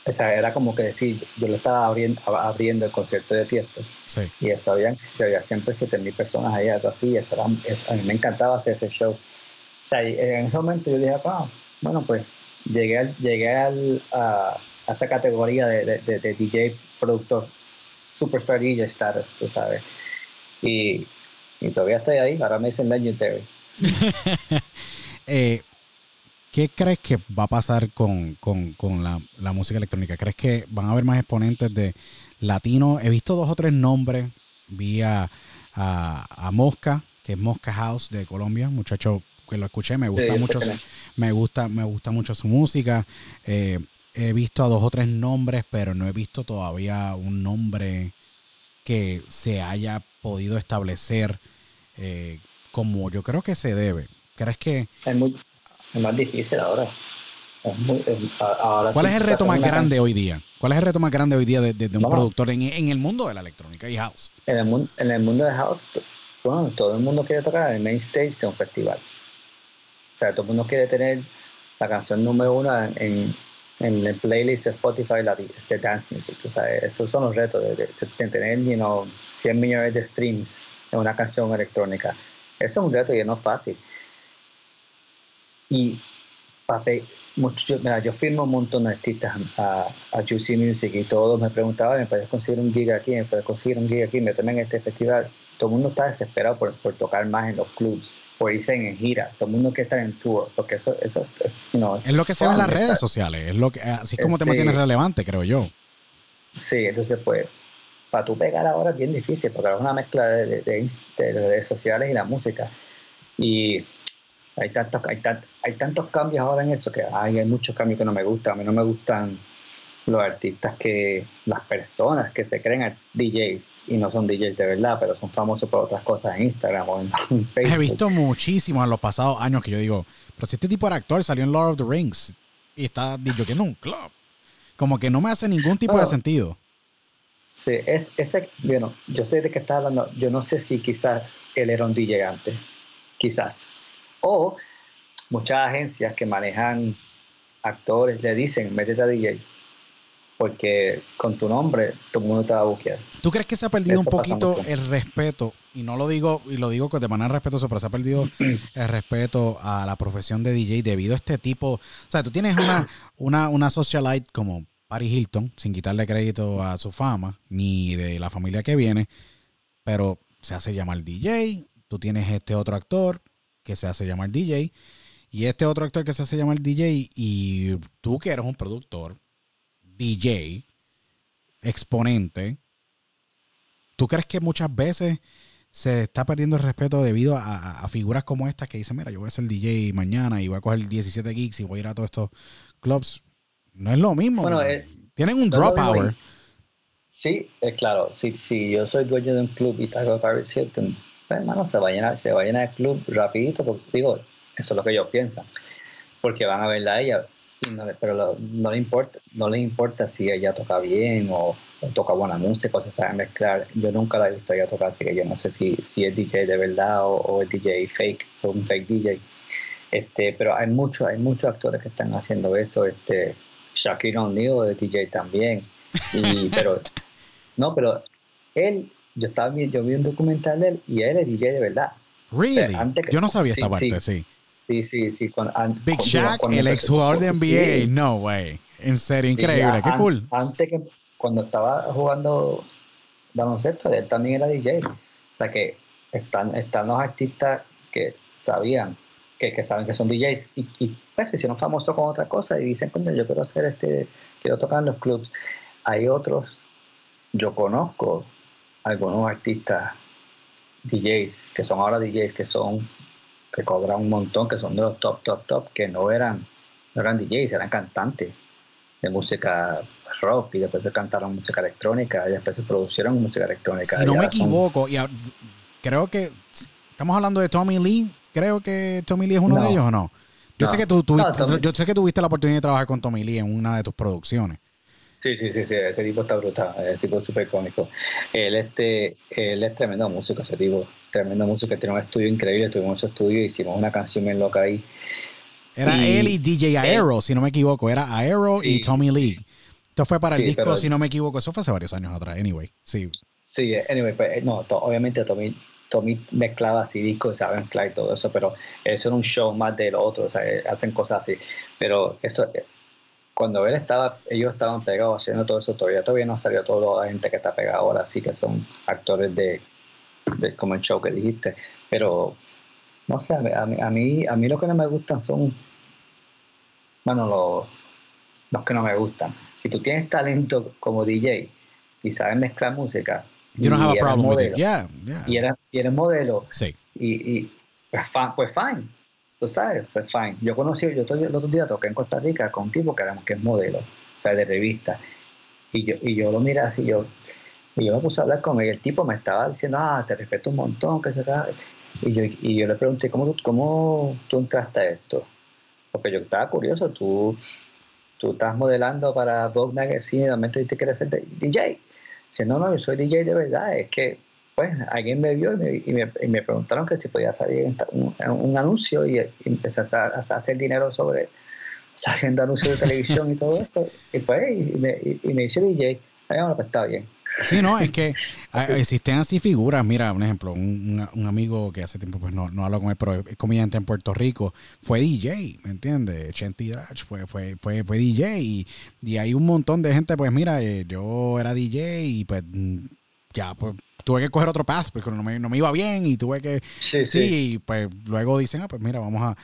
O sea, era como que decir, yo le estaba abriendo, abriendo el concierto de Tiesto Sí. y eso había, había siempre 7000 personas ahí, algo así, eso era, es- a mí me encantaba hacer ese show. O sea, en ese momento yo dije, ah, bueno, pues llegué, al- llegué al, a, a esa categoría de, de, de- de DJ productor, superstar DJ status, tú sabes. Y, y todavía estoy ahí, ahora me dicen legendary. Eh, ¿Qué crees que va a pasar con, con- con la, la música electrónica? ¿Crees que van a haber más exponentes de latino? He visto dos o tres nombres. Vi a, a- a Mosca, que es Mosca House de Colombia, muchacho que lo escuché, me gusta Sí, mucho, su, me gusta, me gusta mucho su música. Eh, he visto a dos o tres nombres, pero no he visto todavía un nombre que se haya podido establecer eh, como yo creo que se debe. ¿Crees que Es, más difícil ahora. Es muy, es- a- ahora ¿Cuál sí es el reto más grande hoy día? ¿Cuál es el reto más grande hoy día de, de- de un productor en, en el mundo de la electrónica y house? en el, mundo, en el mundo de house, bueno, todo el mundo quiere tocar el main stage de un festival. O sea, todo el mundo quiere tener la canción número uno en, en el playlist de Spotify la, de de dance music. O sea, esos son los retos de, de- de tener you know, 100 millones de streams en una canción electrónica. Eso es un reto y no es fácil. Y papi, mucho, mira, yo firmo un montón de artistas a, a Juicy Music y todos me preguntaban, ¿me puedes conseguir un gig aquí? ¿Me puedes conseguir un gig aquí? ¿Me en este festival? Todo el mundo está desesperado por, por tocar más en los clubs, por irse en gira. Todo el mundo quiere estar en tour, porque eso, eso know, Es lo que se ve en las redes sociales. Es lo que, así es como te mantienes relevante, creo yo. Sí, entonces pues para tú pegar ahora es bien difícil porque es una mezcla de, de- de- de redes sociales y la música. Y hay tantos, hay, tan- hay tantos cambios ahora en eso que hay, hay muchos cambios que no me gustan. A mí no me gustan los artistas que, las personas que se creen DJs y no son DJs de verdad, pero son famosos por otras cosas en Instagram o en, en Facebook. He visto muchísimos en los pasados años que yo digo, pero si este tipo era actor, salió en Lord of the Rings y está en un club. Como que no me hace ningún tipo de sentido. Sí, es, ese, bueno, yo sé de qué estás hablando. Yo no sé si quizás él era un DJ antes. Quizás. O muchas agencias que manejan actores le dicen, métete a DJ. Porque con tu nombre todo el mundo te va a buquear. ¿Tú crees que se ha perdido Eso un poquito el respeto? Y no lo digo, y lo digo de manera respetuosa, pero se ha perdido el respeto a la profesión de DJ debido a este tipo. O sea, tú tienes una, una, una socialite como Paris Hilton, sin quitarle crédito a su fama, ni de la familia que viene, pero se hace llamar DJ. Tú tienes este otro actor que se hace llamar DJ. Y este otro actor que se hace llamar DJ. Y tú que eres un productor, DJ, exponente, ¿tú crees que muchas veces se está perdiendo el respeto debido a, a figuras como estas que dicen, mira, yo voy a ser DJ mañana y voy a coger 17 gigs y voy a ir a todos estos clubs. No es lo mismo. Bueno, eh, Tienen un drop hour. Sí, es claro. Si, si yo soy dueño de un club y traigo a Paris Hilton, pues, hermano, se va a se va a llenar el club rapidito, porque digo, eso es lo que ellos piensan. Porque van a verla a ella, pero no le importa, no le importa si ella toca bien o, toca buena música o se sabe mezclar. Yo nunca la he visto ella tocar, así que yo no sé si, si es DJ de verdad o, es DJ fake o un fake DJ. Este, pero hay muchos, hay muchos actores que están haciendo eso. Este, Shaquille O'Neal es DJ también. Pero, no, pero él, yo estaba yo vi un documental de él y él es DJ de verdad. Really? O sea, antes que- Yo no sabía sí, esta parte, sí. sí. Sí, sí. Con, an- Big con- Shaq, cuando el exjugador de NBA. sí, No way. En serio, increíble. ya Qué an- cool. Antes que, cuando estaba jugando baloncesto, él también era DJ. O sea que están, están los artistas que sabían, que, que saben que son DJs y, y pues se hicieron famosos con otra cosa y dicen, coño, yo quiero hacer este, quiero tocar en los clubs. Hay otros, yo conozco algunos artistas DJs que son ahora DJs que son que cobran un montón, que son de los top, top, top, que no eran, no eran DJs, eran cantantes de música rock y después se cantaron música electrónica y después se producieron música electrónica. Si no me ahora son- equivoco, y a- creo que estamos hablando de Tommy Lee. Creo que Tommy Lee es uno No. de ellos o no. Yo No. sé que tú, tú- No, Tommy- yo sé que tuviste la oportunidad de trabajar con Tommy Lee en una de tus producciones. Sí, sí, sí, sí, ese tipo está brutal, ese tipo es súper cómico. Él, este, él es tremendo músico, ese tipo, tremendo músico, tiene un estudio increíble, tuvimos su estudio y hicimos una canción bien loca ahí. Era Y- él y DJ Aero, si no me equivoco. Era Aero y Tommy Lee. Esto fue para el Sí, disco, pero- si no me equivoco. Eso fue hace varios años atrás. Anyway, sí. Sí, anyway, pues, no, to- obviamente Tommy, Tommy mezclaba así discos, sabe mezclar y todo eso, pero eso era un show más del otro, o sea, eh, hacen cosas así. Pero eso, eh, cuando él estaba, ellos estaban pegados haciendo todo eso, todavía, todavía no salió toda la gente que está pegada ahora, sí que son actores de, de como el show que dijiste. Pero, no sé, a mí, a mí, a mí, a lo que no me gustan son, bueno, los, los que no me gustan. Si tú tienes talento como DJ y sabes mezclar música, You don't y have a eres problem with it. modelo, Yeah, yeah. y eres, y eres modelo Sí. y, y pues, fa- pues fine, tú sabes, pues fine. Yo conocí, yo to- el otro día toqué en Costa Rica con un tipo que, era, que es modelo, o sea, de revista, y yo, y yo lo miré así, yo, y yo me puse a hablar con él, y el tipo me estaba diciendo, ah, te respeto un montón, que se. Y yo, y yo le pregunté, ¿cómo, tú- ¿cómo tú entraste a esto? Porque yo estaba curioso, tú, tú estás modelando para Vogue Magazine, de momento dijiste que eres ser DJ. Dice, no, no, yo soy DJ de verdad, es que pues alguien me vio y me, y me, y me preguntaron que si podía salir un, un anuncio y, y empecé a, a hacer dinero sobre haciendo anuncios de televisión y todo eso. Y pues, y, me, y, me hice DJ. Bueno, pues está bien. Sí, no, es que a- Sí. existen así figuras. Mira, un ejemplo, un, un amigo que hace tiempo pues no, no hablo con él, pero es comediante en Puerto Rico, fue DJ, ¿me entiendes? Chenti Drach fue, fue, fue, fue DJ y, y hay un montón de gente, pues mira, eh, yo era DJ y pues ya, pues tuve que coger otro path porque no me, no me iba bien y tuve que, Sí, sí, y pues luego dicen, ah, pues mira, vamos a,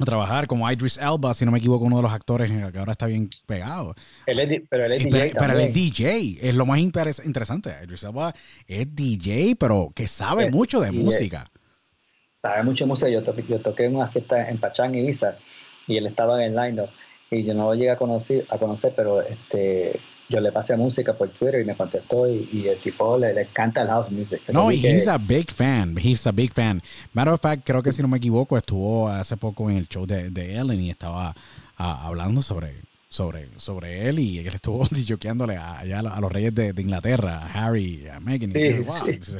a trabajar como Idris Elba, si no me equivoco, uno de los actores que ahora está bien pegado. Él es pero él es DJ pero, él es. DJ, es lo más interes- interesante. Idris Elba es DJ, pero que sabe Es mucho de DJ. música. Sabe mucho música. Yo, to- yo toqué en una fiesta en Pachán, Ibiza, y él estaba en el line y yo no lo llegué a conocer, a conocer pero este, yo le pasé música por Twitter y me contestó y, y el tipo le, le encanta el house music. No, que- he's a big fan. He's a big fan. Matter of fact, creo que si no me equivoco, estuvo hace poco en el show de, de Ellen y estaba ah, hablando sobre, sobre, sobre él y él estuvo joqueándole a, allá a los- reyes de, de Inglaterra, a Harry, a Meghan. Sí, wow, sí. dice,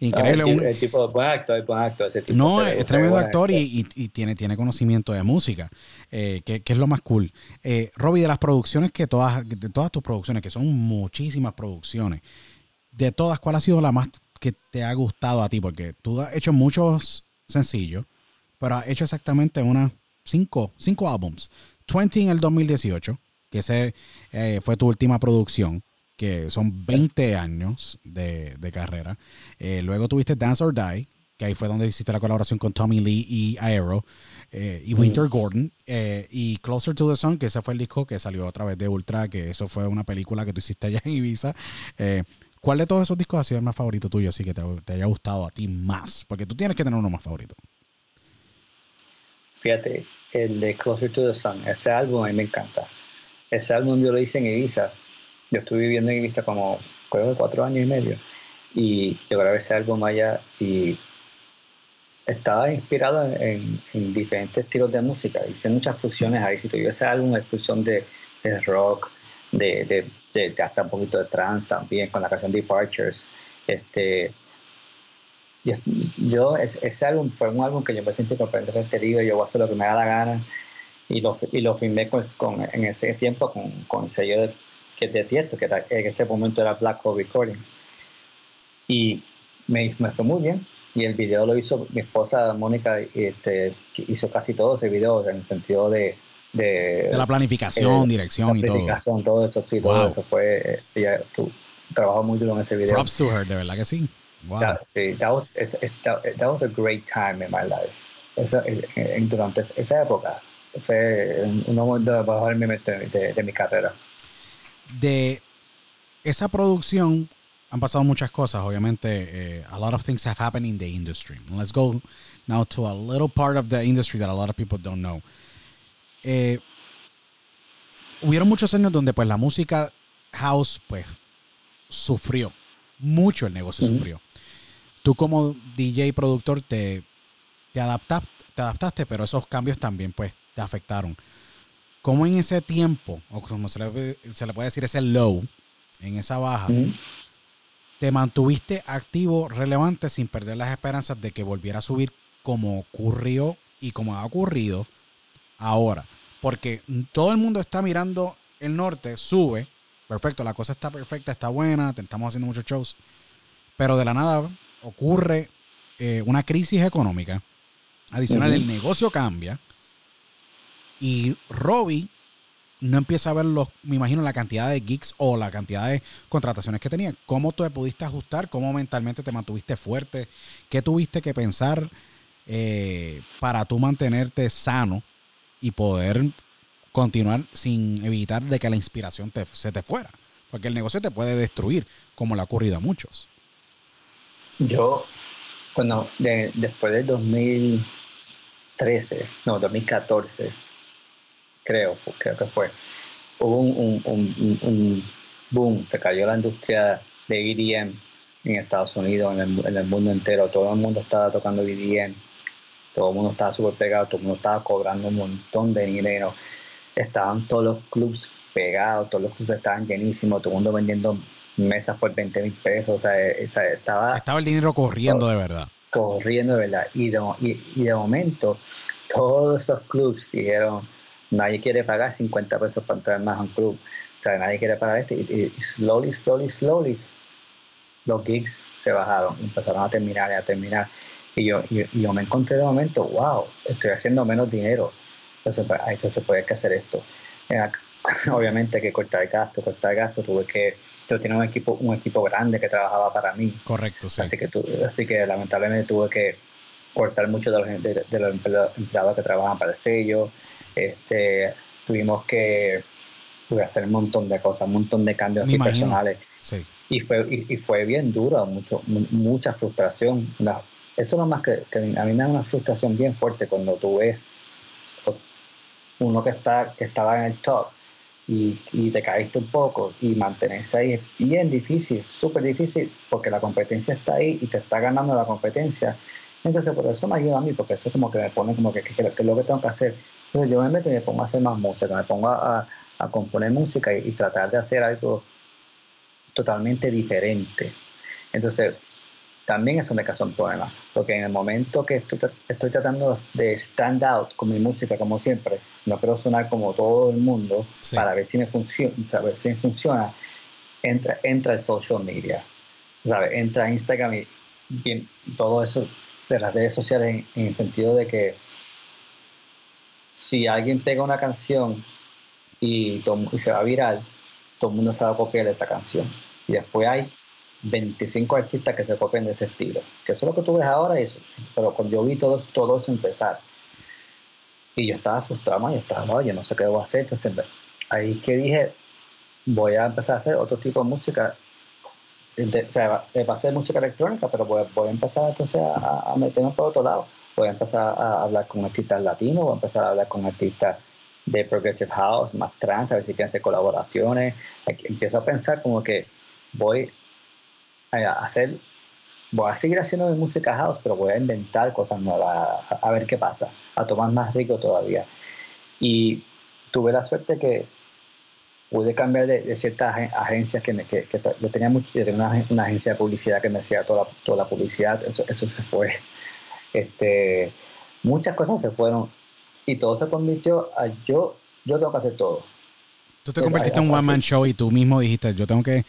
No, Increíble. el, tipo, el buen actor, es buen actor. Ese tipo No, es tremendo actor y, y- y tiene, tiene conocimiento de música, eh, que, que es lo más cool. Eh, Robbie, de las producciones que todas, de todas tus producciones, que son muchísimas producciones, de todas, ¿cuál ha sido la más que te ha gustado a ti? Porque tú has hecho muchos sencillos, pero has hecho exactamente unas cinco, cinco álbums. 20 en el 2018, que ese eh, fue tu última producción, que son 20 años de, de carrera. Eh, luego tuviste Dance or Die, que ahí fue donde hiciste la colaboración con Tommy Lee y Aero, eh, y Winter Gordon, eh, y Closer to the Sun, que ese fue el disco que salió a través de Ultra, que eso fue una película que tú hiciste allá en Ibiza. Eh, ¿Cuál de todos esos discos ha sido el más favorito tuyo, así que te, te haya gustado a ti más? Porque tú tienes que tener uno más favorito. Fíjate, el de Closer to the Sun, ese álbum a mí me encanta. Ese álbum yo lo hice en Ibiza. Yo estuve viviendo en Ibiza como, creo que cuatro años y medio. Y yo grabé ese álbum allá y estaba inspirado en, en, diferentes estilos de música. Hice muchas fusiones ahí. Si tú ese álbum es fusión de, de rock, de, de, de, hasta un poquito de trance también, con la canción Departures. Este, yo, ese, álbum fue un álbum que yo me sentí completamente libre, yo voy a hacer lo que me da la gana. Y lo, y lo filmé con, con, en ese tiempo con, con el sello de, de Tiesto, que en ese momento era Black Hole Recordings. Y me, me fue muy bien y el video lo hizo mi esposa Mónica, este, hizo casi todo ese video en el sentido de... De, la planificación, eh, dirección y todo. todo eso, sí, todo eso fue... Ella trabajó muy duro en ese video. Props to her, de verdad que sí. Wow. sí, that was, that, was a great time in my life. Eso, en, durante esa época fue un momento de bajar de, de mi carrera. De esa producción, han pasado muchas cosas, obviamente. Uh, a lot of things have happened in the industry. Let's go now to a little part of the industry that a lot of people don't know. Eh, hubieron muchos años donde pues la música house pues sufrió mucho el negocio sufrió tú como DJ productor te, te, adaptaste, te adaptaste pero esos cambios también pues te afectaron ¿cómo en ese tiempo o como se le, se le puede decir ese low en esa baja te mantuviste activo, relevante, sin perder las esperanzas de que volviera a subir como ocurrió y como ha ocurrido ahora. Porque todo el mundo está mirando el norte, sube, perfecto, la cosa está perfecta, está buena, estamos haciendo muchos shows, pero de la nada ocurre eh, una crisis económica. Adicional, el negocio cambia y Robbie no empieza a ver los, me imagino, la cantidad de gigs o la cantidad de contrataciones que tenía. ¿Cómo te pudiste ajustar? ¿Cómo mentalmente te mantuviste fuerte? ¿Qué tuviste que pensar eh, para tú mantenerte sano y poder continuar sin evitar de que la inspiración te, se te fuera? Porque el negocio te puede destruir, como le ha ocurrido a muchos. Yo, bueno, después del 2013, no, 2014, creo, creo que fue, hubo un, boom, se cayó la industria de EDM en Estados Unidos, en el, en el, mundo entero, todo el mundo estaba tocando EDM, todo el mundo estaba súper pegado, todo el mundo estaba cobrando un montón de dinero, estaban todos los clubs pegados, todos los clubs estaban llenísimos, todo el mundo vendiendo mesas por 20 mil pesos, o sea, estaba... Estaba el dinero corriendo de verdad. Corriendo de verdad, y de, y, y de momento todos esos clubs dijeron, nadie quiere pagar 50 pesos para entrar más a un club. O sea, nadie quiere pagar esto. Y, slowly, slowly, slowly, los gigs se bajaron, empezaron a terminar y a terminar. Y yo, yo, me encontré de momento, wow, estoy haciendo menos dinero. Entonces, pues, entonces puede que hacer esto. Obviamente que cortar gasto, cortar gasto, tuve que, yo tenía un equipo, un equipo grande que trabajaba para mí. Correcto, sí. Así que, así que lamentablemente tuve que cortar mucho de los, de los empleados que trabajan para el sello, este, tuvimos que hacer un montón de cosas, un montón de cambios así personales. Y, fue, y, fue bien duro, mucho, mucha frustración. eso no más que, a mí me da una frustración bien fuerte cuando tú ves uno que, está, que estaba en el top y, te caíste un poco y mantenerse ahí es bien difícil, súper difícil, porque la competencia está ahí y te está ganando la competencia. Entonces, por eso me ayuda a mí, porque eso como que me pone como que, es lo que tengo que hacer entonces yo me meto y me pongo a hacer más música, me pongo a, a componer música y, tratar de hacer algo totalmente diferente. Entonces, también eso me causó un problema, porque en el momento que estoy, estoy tratando de stand out con mi música, como siempre, no quiero sonar como todo el mundo para ver si me funciona, para ver si me funciona, entra, entra el social media, ¿sabes? entra Instagram y todo eso de las redes sociales en el sentido de que si alguien pega una canción y, se va viral, todo el mundo se va a copiar esa canción. Y después hay 25 artistas que se copian de ese estilo. Que eso es lo que tú ves ahora, eso. pero cuando yo vi todo, todo eso empezar, y yo estaba frustrado, y estaba, yo no sé qué voy a hacer. Entonces, ahí que dije, voy a empezar a hacer otro tipo de música o sea, me pasé música electrónica, pero voy, voy a empezar entonces a, a, meterme por otro lado. Voy a empezar a hablar con artistas latinos, voy a empezar a hablar con artistas de Progressive House, más trans, a ver si quieren hacer colaboraciones. Empiezo a pensar como que voy hacer, voy a seguir haciendo mi música house, pero voy a inventar cosas nuevas, a, ver qué pasa, a tomar más rico todavía. Y tuve la suerte que pude cambiar de, ciertas agencias que, me, que, yo tenía mucho, yo tenía una, una, agencia de publicidad que me hacía toda la, toda la publicidad, eso, eso se fue. Este, muchas cosas se fueron y todo se convirtió a yo, yo tengo que hacer todo. Tú te convertiste en un one man show y tú mismo dijiste, yo tengo que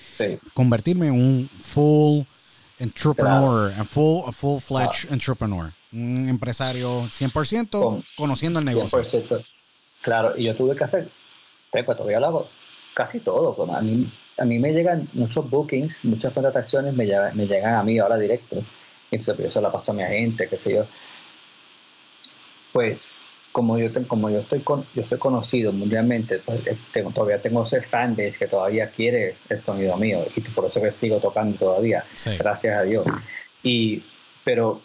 convertirme en un full entrepreneur, un full, a full fledged entrepreneur, un empresario 100% conociendo el negocio. Claro, y yo tuve que hacer, te todavía lo hago, casi todo. A mí, a mí me llegan muchos bookings, muchas contrataciones me llegan, me llegan a mí ahora directo. Entonces, pues, yo se la paso a mi agente, qué sé yo. Pues como yo, como yo estoy con, yo estoy conocido mundialmente, pues, eh, tengo, todavía tengo ese fanbase que todavía quiere el sonido mío y por eso que sigo tocando todavía, gracias a Dios. Y, pero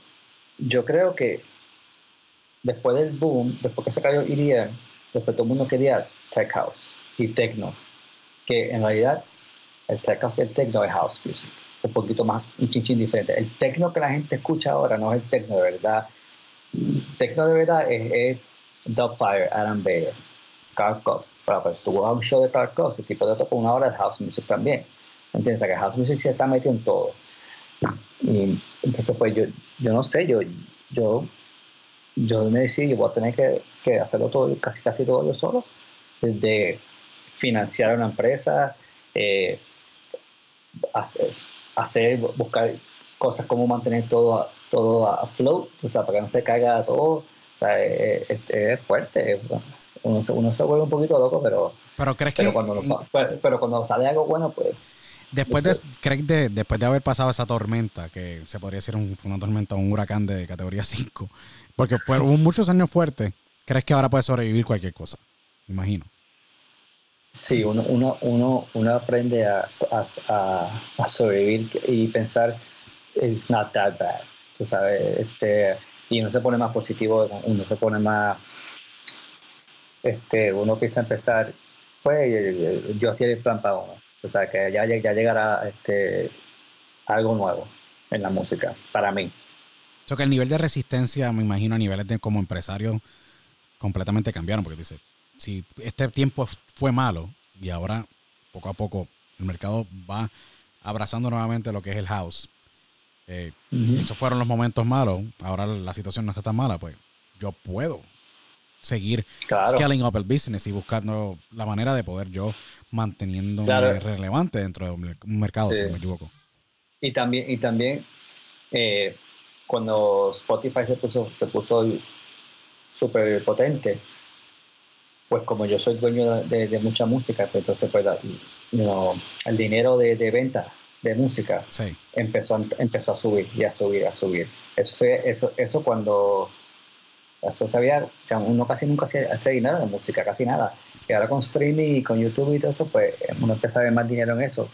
yo creo que después del boom, después que se cayó EDM, después todo el mundo quería tech house y techno, que en realidad el tech house y el techno es house music, un poquito más, un chinchín diferente. El techno que la gente escucha ahora no es el techno de verdad. Techno de verdad es Dubfire, Adam Bayer, Cox. Pero pues tuvo un show de Cox, el tipo de tocó una hora de house music también. ¿Entiendes? Que house music se está metiendo en todo. Y entonces, pues yo, yo no sé, yo, yo, yo me decidí, yo voy a tener que, que hacerlo todo, casi casi todo yo solo. Desde financiar una empresa, eh, hacer, hacer, buscar cosas como mantener todo, todo a float, o sea, para que no se caiga todo o sea, es, fuerte. Uno se, uno se, vuelve un poquito loco, pero. Pero crees que. Cuando, pero, cuando sale algo bueno, pues. Después de, ¿crees de, después de haber pasado esa tormenta, que se podría decir una tormenta, un huracán de categoría 5, porque fueron muchos años fuertes, ¿crees que ahora puede sobrevivir cualquier cosa? Imagino. Sí, uno, uno, uno, uno aprende a, a, a, sobrevivir y pensar, it's not that bad. Tú sabes, este, y uno se pone más positivo, uno se pone más, este, uno empieza a empezar, pues yo tiene el plan o sea, que ya, ya llegará este, algo nuevo en la música, para mí. O sea, que el nivel de resistencia, me imagino, a niveles de como empresario, completamente cambiaron, porque dice, si este tiempo fue malo y ahora poco a poco el mercado va abrazando nuevamente lo que es el house, eh, esos fueron los momentos malos. Ahora la situación no está tan mala, pues yo puedo seguir scaling up el business y buscando la manera de poder yo manteniendo relevante dentro de un mercado, si no me equivoco. Y también, y también eh, cuando Spotify se puso, se puso súper potente, pues como yo soy dueño de, mucha música, pues entonces pues, el dinero de, de venta de música empezó, empezó a subir y a subir, a subir. Eso, eso, eso cuando eso sabía uno casi nunca hace dinero de música, casi nada. Y ahora con streaming y con YouTube y todo eso, pues uno empieza a ver más dinero en eso.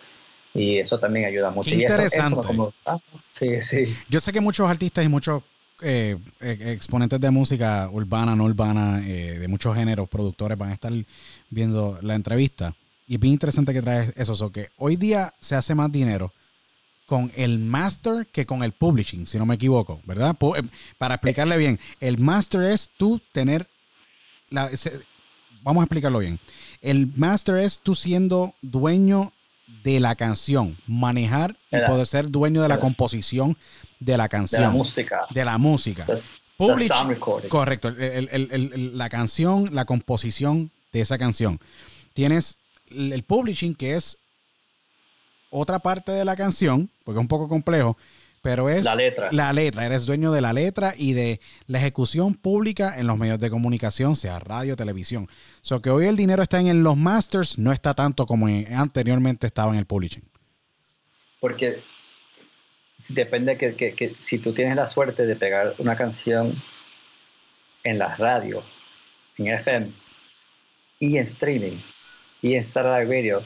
Y eso también ayuda mucho. interesante. Ah, sí, sí. Yo sé que muchos artistas y muchos eh, exponentes de música urbana, no urbana, eh, de muchos géneros, productores, van a estar viendo la entrevista. Y es bien interesante que traes eso, que hoy día se hace más dinero con el master que con el publishing, si no me equivoco, ¿verdad? Eh, para explicarle bien, el master es tú tener la, vamos a explicarlo bien. El master es tú siendo dueño de la canción, manejar y poder ser dueño de la composición de la canción. De la música. De la música. correcto, la canción, la composición de esa canción. Tienes el publishing, que es otra parte de la canción, porque es un poco complejo, pero es la letra. La letra, eres dueño de la letra y de la ejecución pública en los medios de comunicación, sea radio, televisión. So que hoy el dinero está en los masters, no está tanto como anteriormente estaba en el publishing. Porque depende que, que, si tú tienes la suerte de pegar una canción en la radio, en FM y en streaming, y en Saturday Radio,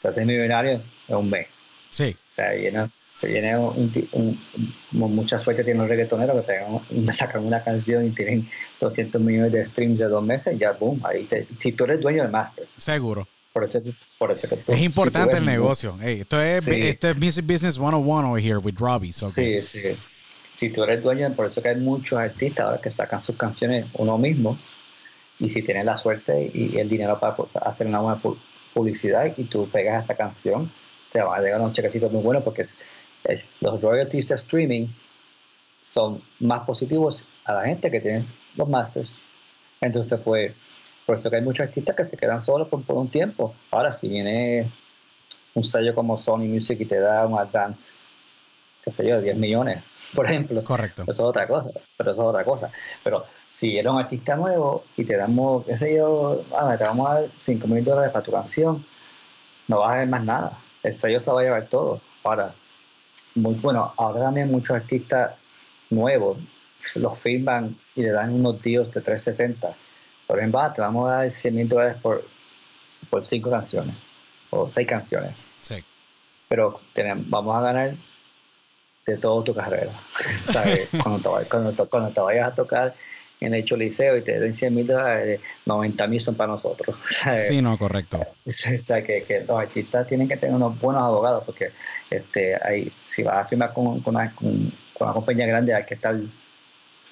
te haces millonario en un mes. Sí. O sea, viene, se viene un, un- como mucha suerte tienen los reggaetoneros que un- sacan una canción y tienen 200 millones de streams de dos meses, ya boom, ahí te, si tú eres dueño del master, Seguro. por eso, por eso que tú, es si importante ves el negocio. Ey, esto, es, Sí. esto es Music Business 101 over here with Robbie. so Sí, sí. Si tú eres dueño, por eso que hay muchos artistas ahora que sacan sus canciones uno mismo. Y si tienes la suerte y el dinero para hacer una buena pu- publicidad y tú pegas esa canción, te va a llegar un chequecito muy bueno porque es- los royalties de streaming son más positivos a la gente que tiene los masters. Entonces, pues, por eso que hay muchos artistas que se quedan solos por, por un tiempo. Ahora, si viene un sello como Sony Music y te da un advance, qué sé yo, 10 millones, por ejemplo, Correcto. eso es otra cosa, pero eso es otra cosa. Pero si eres un artista nuevo y te damos, qué sé yo, ah, te vamos a dar 5 mil dólares para tu canción, no vas a ver más nada. El sello se va a llevar todo. Ahora, muy bueno, ahora también muchos artistas nuevos los firman y le dan unos deals de 360. Por ejemplo, ah, te vamos a dar 100 mil dólares por, por cinco canciones o seis canciones Sí. pero tenemos- vamos a ganar de toda tu carrera. ¿sabes? Cuando, te, cuando, te- cuando te vayas a tocar en el hecho liceo y te den 100 mil dólares, 90 mil son para nosotros. ¿sabes? Sí, no, correcto. O sea, que, que los artistas tienen que tener unos buenos abogados porque este, hay, si vas a firmar con, con, una, con- con una compañía grande hay que estar...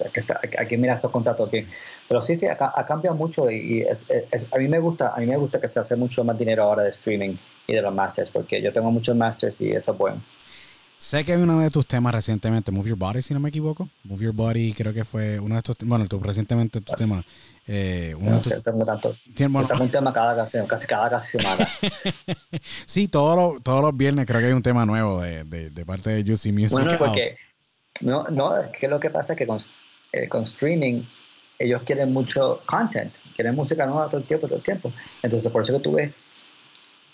Hay que, estar- hay que- hay que mirar esos contratos bien. Pero sí, sí, ha, ha cambiado mucho y, y es- es- es- a mí me gusta a mí me gusta que se hace mucho más dinero ahora de streaming y de los masters porque yo tengo muchos masters y eso es bueno. Sé que hay uno de tus temas recientemente, Move Your Body, si no me equivoco. Move Your Body, creo que fue uno de estos. Bueno, tú recientemente tu tema. Eh, uno No de tus, tengo tanto. tien- bueno, un tema cada canción, casi cada casi semana. sí, todos los, todos los viernes creo que hay un tema nuevo de, de, de parte de Juicy Music. bueno, porque no, no, es que lo que pasa es que con, eh, con streaming ellos quieren mucho content, quieren música nueva todo el tiempo, todo el tiempo. Entonces, por eso que tú ves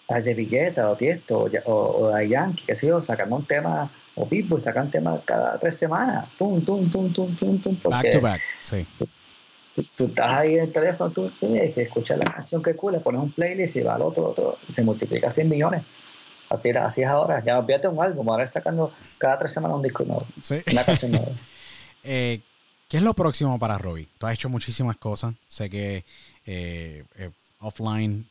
De Villeta o Tiesto o, o, o a Yankee, que sé yo, sacando un tema, o Pitbull sacan temas cada tres semanas, tum, tum, tum, tum, tum, tum, Back to back, sí. tú, tú estás ahí en el teléfono, tú tienes que escuchar la canción que cool, le pones un playlist y va al otro, otro, y se multiplica 100 millones. Así, era, así es ahora. Ya olvídate un álbum, ahora es sacando cada tres semanas un disco nuevo, sí. una canción nueva. Eh, ¿Qué es lo próximo para Robbie? Tú has hecho muchísimas cosas. Sé que eh, eh, offline,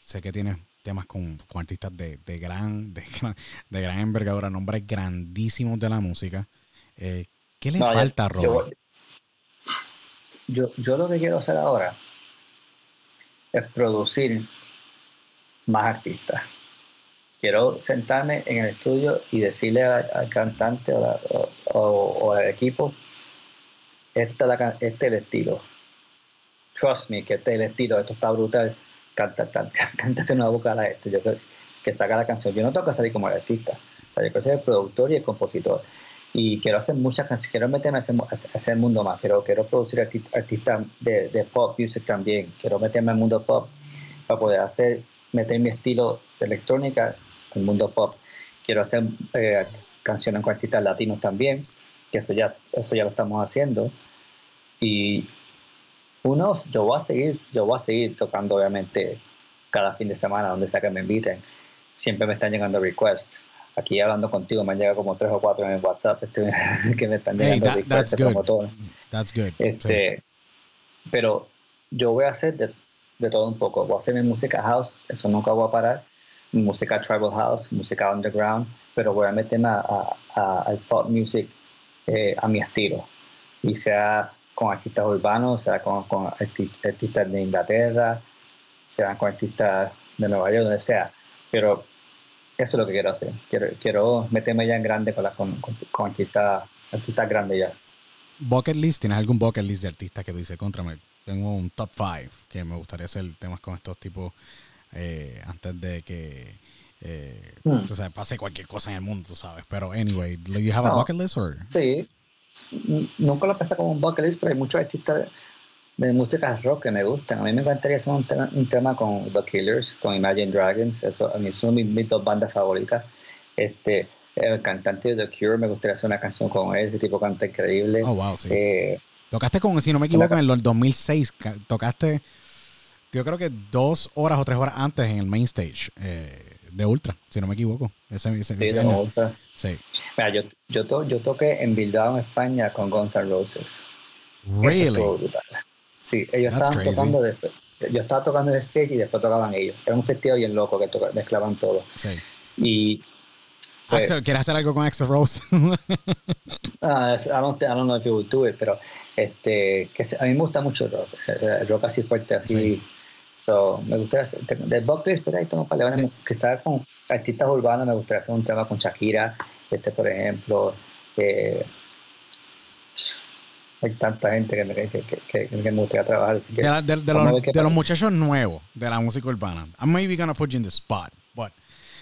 sé que tienes temas con, con artistas de, de gran, de, gran, de gran envergadura, nombres grandísimos de la música. Eh, ¿Qué le No, yo- falta a Robbie? yo, yo, yo lo que quiero hacer ahora es producir más artistas. Quiero sentarme en el estudio y decirle al, al cantante o, la- o- al equipo, la este es el estilo. Trust me, que este es el estilo, esto está brutal. Canta, canta, cántate una vocal a esto. Yo creo que saca la canción. Yo no tengo que salir como el artista. O sea, yo quiero ser el productor y el compositor y quiero hacer muchas canciones, quiero meterme a ese, a ese mundo más, pero quiero producir arti- artistas de, de pop music también, quiero meterme al mundo pop para poder hacer, meter mi estilo de electrónica al mundo pop. Quiero hacer eh, canciones con artistas latinos también, que eso ya, eso ya lo estamos haciendo. Y uno, yo voy a seguir, yo voy a seguir tocando obviamente cada fin de semana, donde sea que me inviten. Siempre me están llegando requests aquí hablando contigo me han llegado como tres o cuatro en el WhatsApp este, que me están Hey, llegando that- requests good. promotores. That's good. Sí. Este, Pero yo voy a hacer de, de todo un poco. Voy a hacer mi música house, eso nunca voy a parar. Mi música tribal house, música underground, pero voy a meterme a- a- a- al pop music eh, a mi estilo. Y sea con artistas urbanos, sea con, con arti- artistas de Inglaterra, sea con artistas de Nueva York, donde sea. Pero eso es lo que quiero hacer. Quiero, quiero meterme ya en grande con, la, con, con, con artistas, grandes ya. Bucket list, ¿tienes algún bucket list de artistas que tú dices, contra, me- tengo un top 5 que me gustaría hacer temas con estos tipos eh, antes de que eh, Hmm. tú sabes, pase cualquier cosa en el mundo, tú sabes. Pero anyway, do you have a No. bucket list or? Sí, nunca lo pensé como un bucket list, pero hay muchos artistas de, de música rock que me gustan. A mí me encantaría hacer un tema, un tema con The Killers, con Imagine Dragons, eso, a mí son mis, mis dos bandas favoritas. Este, el cantante de The Cure, me gustaría hacer una canción con él, ese tipo canta increíble. Oh, wow, sí. Eh, Tocaste con, si no me equivoco, en el 2006, ca- tocaste, yo creo que dos horas o tres horas antes en el main stage eh, de Ultra, si no me equivoco. Ese, ese, Sí, ese de. Ultra. Sí. Mira, yo, yo, to- yo toqué en Bilbao, en España, con Guns N' Roses. Really? brutal. Sí, ellos That's estaban crazy. tocando, después- yo estaba tocando el stage y después tocaban ellos. Era un festival bien loco que toca- mezclaban todo. Sí. Y pues, Axel, ¿quieres hacer algo con Axel Rose? ah, I, don't, I don't know if you would do it, pero este, que a mí me gusta mucho el rock, el, el rock así fuerte, así. Sí. So, me gustaría hacer, de, pero ahí tomo para quizás con artistas urbanos me gustaría hacer un tema con Shakira, este por ejemplo. eh, hay tanta gente que me, que, que, me gustaría trabajar. Así que de, la- de- de vamos a los, de muchachos nuevos de la música urbana. I'm maybe gonna put you in the spot, but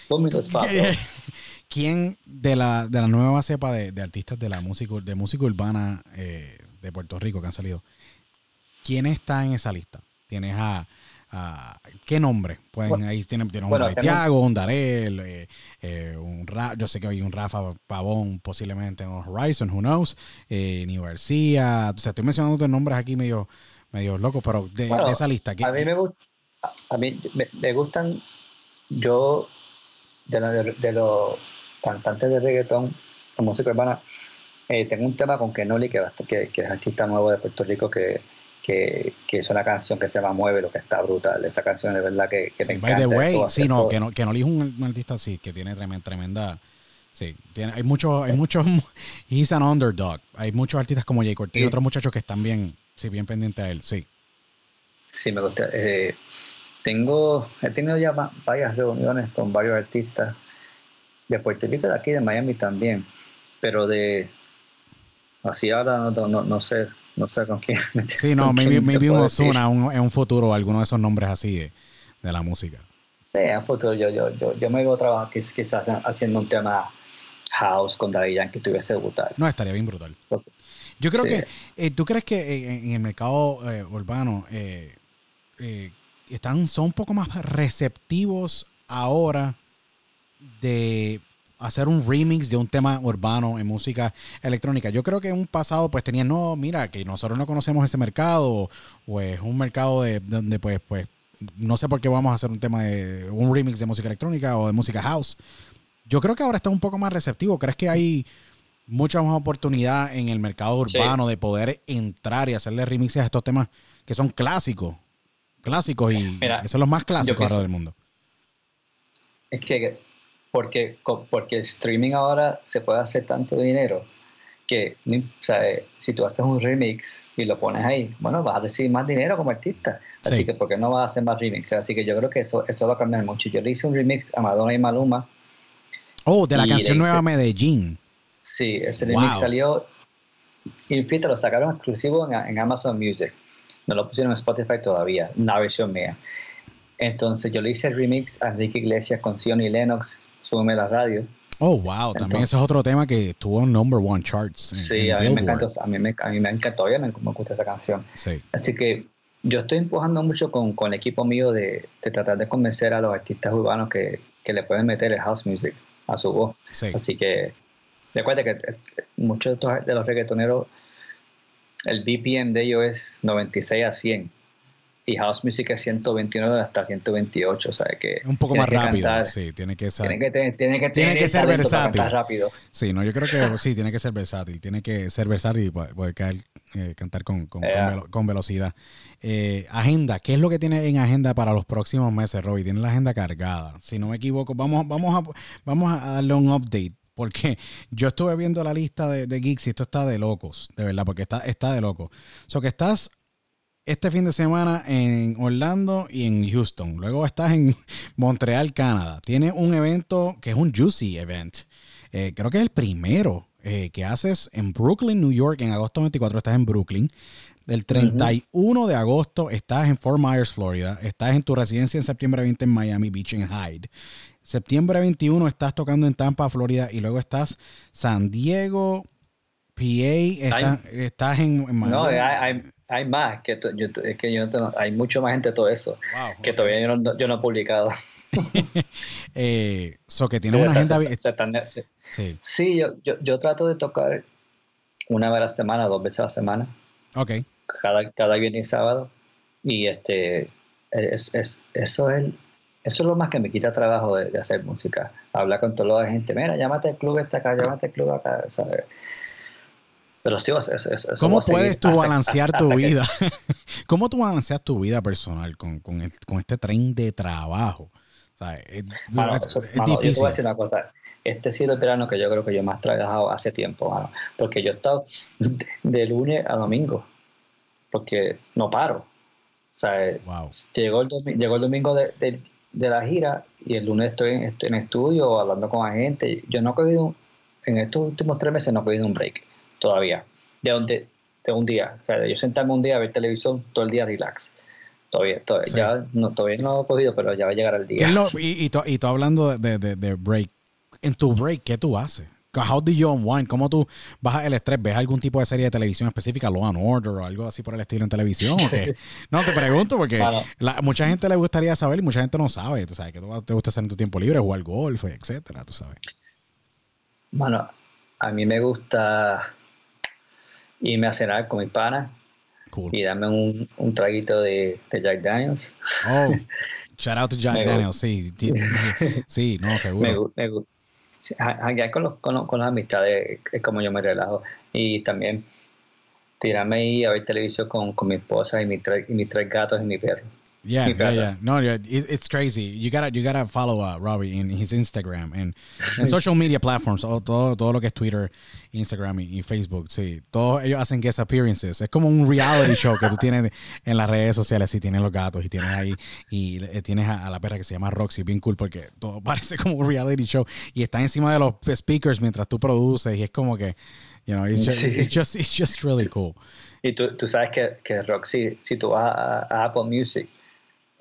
Put me on the spot, bro. ¿quién de la, de la nueva cepa de, de artistas de la música de música urbana eh, de Puerto Rico que han salido? ¿Quién está en esa lista? Tienes a, a- ¿qué nombre? Pueden Bueno, ahí tienen, tienes bueno, un Tiago, un Darel, eh, eh, un Ra- yo sé que hay un Rafa Pavón posiblemente en Horizon, who knows, eh, Nio García, o sea, estoy mencionando nombres aquí medio medio locos, pero de, Bueno, de esa lista, ¿qué- A mí me gusta, a mí me, me gustan, yo, de, la- de, de los cantantes de reggaetón, de música urbana, eh, tengo un tema con Kenoli, que, que, que es artista nuevo de Puerto Rico, que, que, que es una canción que se llama Mueve, lo que está brutal. Esa canción de verdad que, que me By encanta. the way, eso- sí, no, que no, que no es un, un artista así, que tiene tremenda, tremenda sí, tiene, hay muchos, hay muchos, he's an underdog, hay muchos artistas como Jay Cortez y otros muchachos que están bien, sí, bien pendientes a él, sí. Sí, me gusta. eh, tengo, he tenido ya va- varias reuniones con varios artistas de Puerto Rico, de aquí, de Miami también, pero de así ahora no, no, no sé, no sé con quién. Sí, no, maybe, maybe un. Ozuna un- en un futuro, alguno de esos nombres así de, de la música. Sí, en futuro yo, yo, yo, yo me veo trabajar quiz- quizás haciendo un tema house con Daddy Yankee tuviese brutal. No, estaría bien brutal. Yo creo Sí. que, eh, ¿tú crees que en, el mercado eh, urbano eh, están, son un poco más receptivos ahora de hacer un remix de un tema urbano en música electrónica? Yo creo que en un pasado pues tenían, no, mira, que nosotros no conocemos ese mercado o es un mercado de donde pues, pues, no sé por qué vamos a hacer un tema de un remix de música electrónica o de música house. Yo creo que ahora está un poco más receptivo. ¿Crees que hay mucha más oportunidad en el mercado Sí. urbano de poder entrar y hacerle remixes a estos temas que son clásicos? Clásicos y Mira, esos son los más clásicos ahora del mundo. Es que porque, porque el streaming ahora se puede hacer tanto dinero que o sea, eh, si tú haces un remix y lo pones ahí, bueno, vas a recibir más dinero como artista. Así Sí. que, ¿por qué no vas a hacer más remixes? Así que yo creo que eso, eso va a cambiar mucho. Yo le hice un remix a Madonna y Maluma. Oh, de la canción nueva Medellín. Sí, ese Wow. remix salió. Y fíjate, lo sacaron exclusivo en, en Amazon Music. No lo pusieron en Spotify todavía, una versión mía. Entonces yo le hice el remix a Enrique Iglesias con Sion y Lennox, Súbeme la radio. Oh, wow. También Entonces- ese es otro tema que estuvo en number one charts. en- Sí, en a mí me encantó, a mí me, a mí me encantó, me, me gusta esa canción. Sí. Así que yo estoy empujando mucho con, con el equipo mío de, de tratar de convencer a los artistas urbanos que, que le pueden meter el house music a su voz. Sí. Así que recuerda que eh, muchos de, estos- de los reggaetoneros, el BPM de ellos es 96 a 100 y house music es 129 hasta 128, o sea que un poco más que rápido. cantar, Sí, tiene que ser. Tiene que, tener- tiene que, Tiene que ser versátil. rápido. Sí, no, yo creo que sí, tiene que ser versátil. Tiene que ser versátil y poder, caer, eh, cantar con, con, con Yeah. velo- con velocidad. Eh, agenda, ¿qué es lo que tiene en agenda para los próximos meses, Robbie? Tiene la agenda cargada. Si no me equivoco, vamos, vamos, a, vamos a darle un update. Porque yo estuve viendo la lista de, de geeks y esto está de locos, de verdad, porque está, está de locos. So que estás este fin de semana en Orlando y en Houston. Luego estás en Montreal, Canadá. Tiene un evento que es un Juicy Event. Eh, creo que es el primero eh, que haces en Brooklyn, New York. En agosto 24 estás en Brooklyn. Del 31 de agosto estás en Fort Myers, Florida. Estás en tu residencia en septiembre 20 en Miami Beach en Hyde. Septiembre 21 estás tocando en Tampa, Florida. Y luego estás San Diego, PA. Estás, estás en, en No, Miami. hay, hay, más, que to- yo, es que yo no tengo- hay mucho más gente de todo eso, Wow, que todavía yo no, yo no he publicado. Eh, so que tiene una Se- agenda. Sí, Sí, yo, yo, yo trato de tocar una vez a la semana, dos veces a la semana, ok. cada, cada viernes y sábado. Y este, es, es- eso es, eso es lo más que me quita trabajo de, hacer música. Hablar con toda la gente, mira, llámate al club está acá, llámate al club acá, ¿sabes? Pero sí, eso, eso, ¿Cómo puedes tú balancear tu vida? ¿Cómo tú balanceas tu vida personal con, con, con este tren de trabajo? es, difícil. Yo te voy a decir una cosa. Este ha sido el verano que yo creo que yo más he trabajado hace tiempo, porque yo he estado de, lunes a domingo, porque no paro. O sea, llegó, el llegó el domingo de, de, la gira y el lunes estoy en, estoy en estudio hablando con la gente. Yo no he cogido, en estos últimos tres meses no he cogido un break todavía, de, donde, de un día. O sea, yo sentarme un día a ver televisión todo el día relax. Todavía, todavía, ya, no, todavía no lo he cogido, pero ya va a llegar el día. y, y, tú, hablando de, de, de, break, en tu break, ¿qué tú haces? How do you unwind? ¿Cómo tú bajas el estrés? ¿Ves algún tipo de serie de televisión específica, Law and Order o algo así por el estilo en televisión? no, te pregunto porque mucha gente le gustaría saber y mucha gente no sabe. Tú sabes que te gusta hacer en tu tiempo libre, jugar golf, etcétera, tú sabes. Bueno, a mí me gusta irme a cenar con mi pana y dame un, un traguito de, de, Jack Daniels. Oh, shout out to Jack Daniels, sí. Sí, no, seguro. Me, me, con, los, con, con las amistades es como yo me relajo. Y también tirarme ahí a ver televisión con, con mi esposa y, mi y mis tres gatos y mi perro. Yeah, yeah, yeah. No, it, it's crazy. You gotta, you gotta follow uh, Robbie in his Instagram and, and social media platforms. Todo, todo lo que es Twitter, Instagram y, Facebook. Sí, todos ellos hacen guest appearances. Es como un reality show que tú tienes en las redes sociales. Y tienes los gatos y tienes ahí y eh, tienes a, la perra que se llama Roxy, bien cool porque todo parece como un reality show y está encima de los speakers mientras tú produces y es como que, you know, it's just, it's just, it's just really cool. Y tú, tú sabes que, que Roxy, si tú vas a Apple Music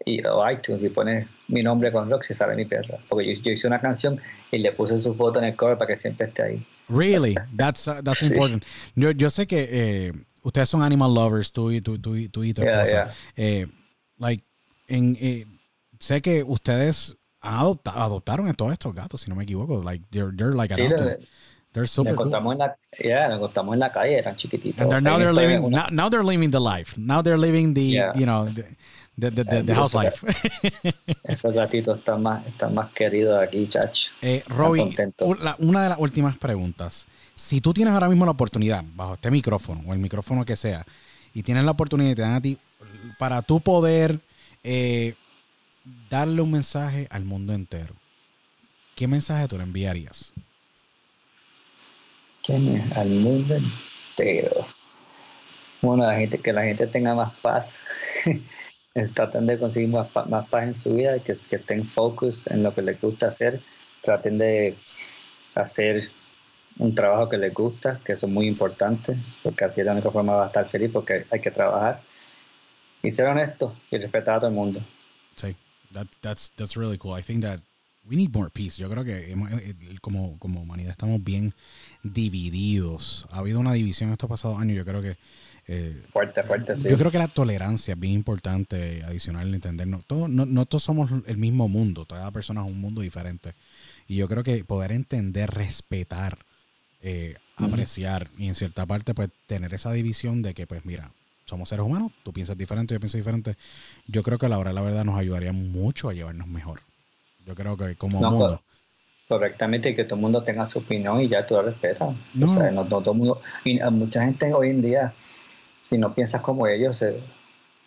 y, o iTunes y pones mi nombre con Roxy, sale mi perra. Porque yo, hice una canción y le puse su foto en el cover para que siempre esté ahí. Really? That's, uh, that's important. Yo, yo, sé que eh, ustedes son animal lovers, tú y, tú, tú, tú y tu esposa. Eh, like, en, eh, sé que ustedes adoptaron a todos estos gatos, si no me equivoco. Like, they're, they're like adopted. They're super nos encontramos, cool. en la, yeah, nos encontramos en la calle, eran chiquititos. And they're, now they're living, now, now, they're living the life. Now they're living the, yeah. you know, the, the, the, the house life. Esos gatitos están más, están más queridos aquí, chacho. Eh, Robbie, una de las últimas preguntas. Si tú tienes ahora mismo la oportunidad, bajo este micrófono o el micrófono que sea, y tienes la oportunidad y te dan a ti, para tú poder eh, darle un mensaje al mundo entero, ¿qué mensaje tú le enviarías? al mundo entero. Bueno, la gente, que la gente tenga más paz, traten de conseguir más, más, paz en su vida, que, que estén focus en lo que les gusta hacer, traten de hacer un trabajo que les gusta, que eso es muy importante, porque así es la única forma de estar feliz, porque hay que trabajar y ser honesto y respetar a todo el mundo. Sí, that, that's, that's really cool. I think that we need more peace. Yo creo que eh, como, como humanidad estamos bien divididos. Ha habido una división estos pasados años. Yo creo que. Eh, fuerte, fuerte, sí. Yo creo que la tolerancia es bien importante, adicional, entendernos. Todos, no, no todos somos el mismo mundo. Toda persona es un mundo diferente. Y yo creo que poder entender, respetar, eh, apreciar y en cierta parte, pues tener esa división de que, pues mira, somos seres humanos, tú piensas diferente, yo pienso diferente. Yo creo que a la hora de la verdad nos ayudaría mucho a llevarnos mejor. Yo creo que como mundo. Correctamente, que todo el mundo tenga su opinión y ya tú la respetas. No. O sea, no, todo mundo, y mucha gente hoy en día, si no piensas como ellos, se,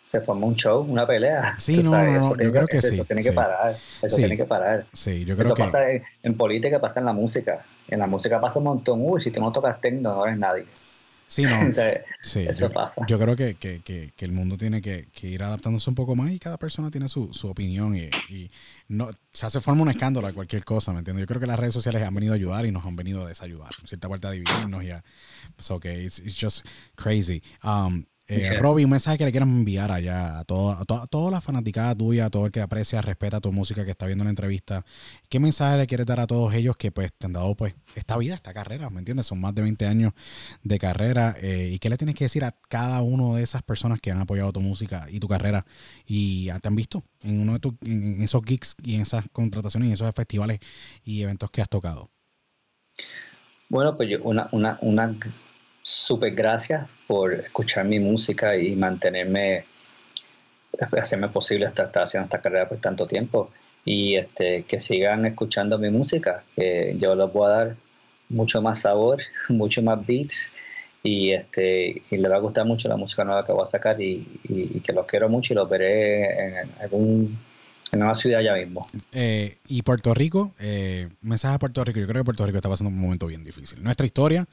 se forma un show, una pelea. Sí, no, no, yo creo que, sí. Eso tiene que parar. Eso tiene que parar. Sí, yo creo eso pasa en, política, pasa en la música. En la música pasa un montón. Uy, si tú no tocas técnico, no eres nadie. Sí, no. eso pasa. Yo creo que, el mundo tiene que, ir adaptándose un poco más y cada persona tiene su, opinión y, no se hace forma un escándalo a cualquier cosa, ¿me entiendes? Yo creo que las redes sociales han venido a ayudar y nos han venido a desayudar, en cierta parte a dividirnos y a... So, okay, it's, it's just crazy. Um, eh, Robbie, un mensaje que le quieras enviar allá a, todo, a, toda la fanaticada tuya, a todo el que aprecia, respeta tu música que está viendo la entrevista. ¿Qué mensaje le quieres dar a todos ellos que pues te han dado pues esta vida, esta carrera, ¿me entiendes? Son más de 20 años de carrera. Eh, ¿Y qué le tienes que decir a cada una de esas personas que han apoyado tu música y tu carrera y te han visto en uno de tus, en esos gigs y en esas contrataciones y en esos festivales y eventos que has tocado? Bueno, pues yo, una, una, una súper gracias por escuchar mi música y mantenerme, hacerme posible estar, estar haciendo esta carrera por tanto tiempo. y este, que sigan escuchando mi música, que yo les voy a dar mucho más sabor, mucho más beats y este y les va a gustar mucho la música nueva que voy a sacar y, que los quiero mucho y los veré en algún una ciudad ya mismo. Eh, y Puerto Rico, eh, mensaje a Puerto Rico, yo creo que Puerto Rico está pasando un momento bien difícil. Nuestra historia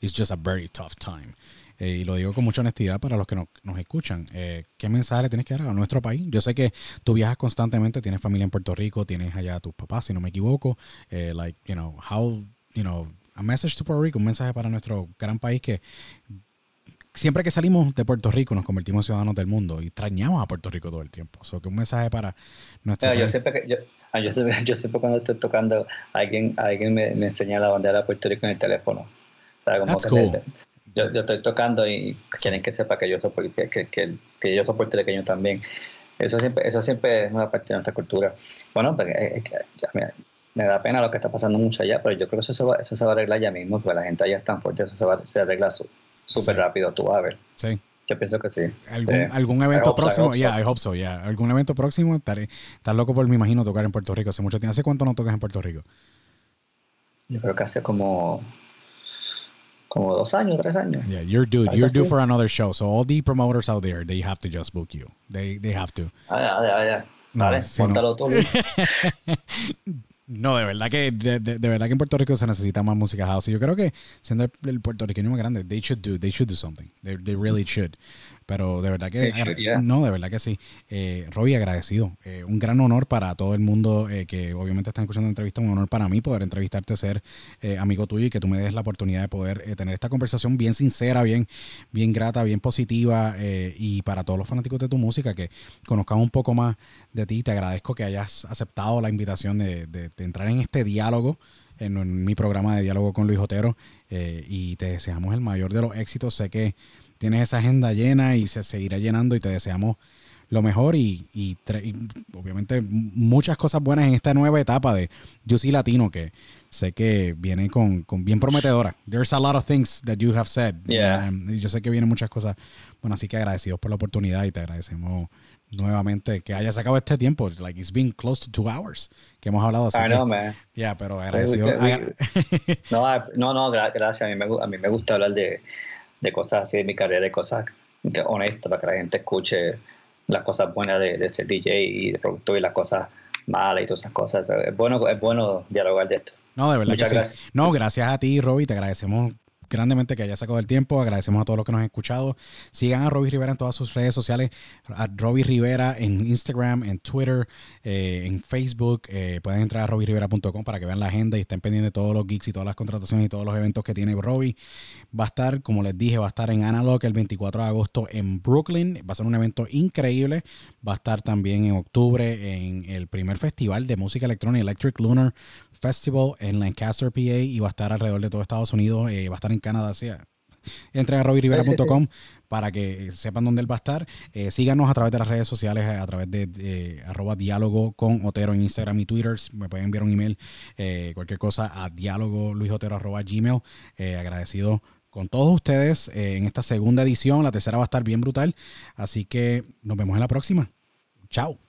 is just a very tough time. Eh, y lo digo con mucha honestidad para los que nos, nos escuchan. Eh, ¿Qué mensaje le tienes que dar a nuestro país? Yo sé que tú viajas constantemente, tienes familia en Puerto Rico, tienes allá a tus papás, si no me equivoco. like, you know, how, you know, a message to Puerto Rico, un mensaje para nuestro gran país que siempre que salimos de Puerto Rico nos convertimos en ciudadanos del mundo y extrañamos a Puerto Rico todo el tiempo. So, que un mensaje para nuestro yo siempre yo, ah, yo, siempre, yo, siempre, cuando estoy tocando, alguien, alguien me, me, enseña la bandera de Puerto Rico en el teléfono. Sea, como que yo, yo, estoy tocando y quieren que sepa que yo soy, que, que, que, yo soy puertorriqueño también. Eso siempre, eso siempre es una parte de nuestra cultura. Bueno, porque, eh, eh, me da pena lo que está pasando mucho allá, pero yo creo que eso se va, eso se va a arreglar ya mismo, porque la gente allá es tan fuerte, eso se, va, se arregla súper rápido, tú vas a ver. Sí. Yo pienso que sí. ¿Algún, eh, ¿algún evento próximo? Ya, yeah, I hope so, yeah. ¿Algún evento próximo? Estaré, estás loco por, me imagino, tocar en Puerto Rico. Hace mucho tiempo. ¿Hace cuánto no tocas en Puerto Rico? Yo creo que hace como como dos años, tres años. Yeah, you're due. You're due for another show. So all the promoters out there, they have to just book you. They, they have to. Ah, ya, ya, ya. Vale, no, tú. No, de verdad que de, de, verdad que en Puerto Rico se necesita más música house. Y yo creo que siendo el, puertorriqueño más grande, they should do, they should do something. They, they really should. Pero de verdad que no, de verdad que sí. Eh, Robbie, agradecido. Eh, un gran honor para todo el mundo eh, que obviamente está escuchando la entrevista. Un honor para mí poder entrevistarte, ser eh, amigo tuyo y que tú me des la oportunidad de poder tener esta conversación bien sincera, bien, bien grata, bien positiva. y para todos los fanáticos de tu música, que conozcamos un poco más de ti. Te agradezco que hayas aceptado la invitación de, de, entrar en este diálogo. En, en, mi programa de diálogo con Luis Otero y te deseamos el mayor de los éxitos. Sé que tienes esa agenda llena y se seguirá llenando y te deseamos lo mejor y, y, obviamente muchas cosas buenas en esta nueva etapa de Juicy Latino que sé que viene con, con, bien prometedora. There's a lot of things that you have said. Um, y yo sé que vienen muchas cosas. Bueno, así que agradecidos por la oportunidad y te agradecemos nuevamente que hayas sacado este tiempo. Like it's been close to two hours que hemos hablado así. I know, man. Yeah, pero agradecido. no, no, no, gracias. A mí me, a mí me gusta hablar de de cosas así de mi carrera, de cosas honestas, para que la gente escuche las cosas buenas de, de ser DJ y de productor y las cosas malas y todas esas cosas. Es bueno, es bueno dialogar de esto. No, de verdad que gracias. sí. No, gracias a ti, Robbie, te agradecemos grandemente que haya sacado el tiempo. Agradecemos a todos los que nos han escuchado. Sigan a Robbie Rivera en todas sus redes sociales. A Robbie Rivera en Instagram, en Twitter, eh, en Facebook. Eh, pueden entrar a robbierivera.com para que vean la agenda y estén pendientes de todos los geeks y todas las contrataciones y todos los eventos que tiene Robbie. Va a estar, como les dije, va a estar en Analog el 24 de agosto en Brooklyn. Va a ser un evento increíble. Va a estar también en octubre en el primer festival de música electrónica Electric Lunar Festival en Lancaster, PA, y va a estar alrededor de todo Estados Unidos, eh, va a estar Canadá. Sea, entren a robirivera.com para que sepan dónde él va a estar. Eh, síganos a través de las redes sociales, a través de arroba diálogo con Otero en Instagram y Twitter. Me pueden enviar un email, eh, cualquier cosa, a diálogo luisotero arroba gmail. agradecido con todos ustedes en esta segunda edición. La tercera va a estar bien brutal. Así que nos vemos en la próxima. Chao.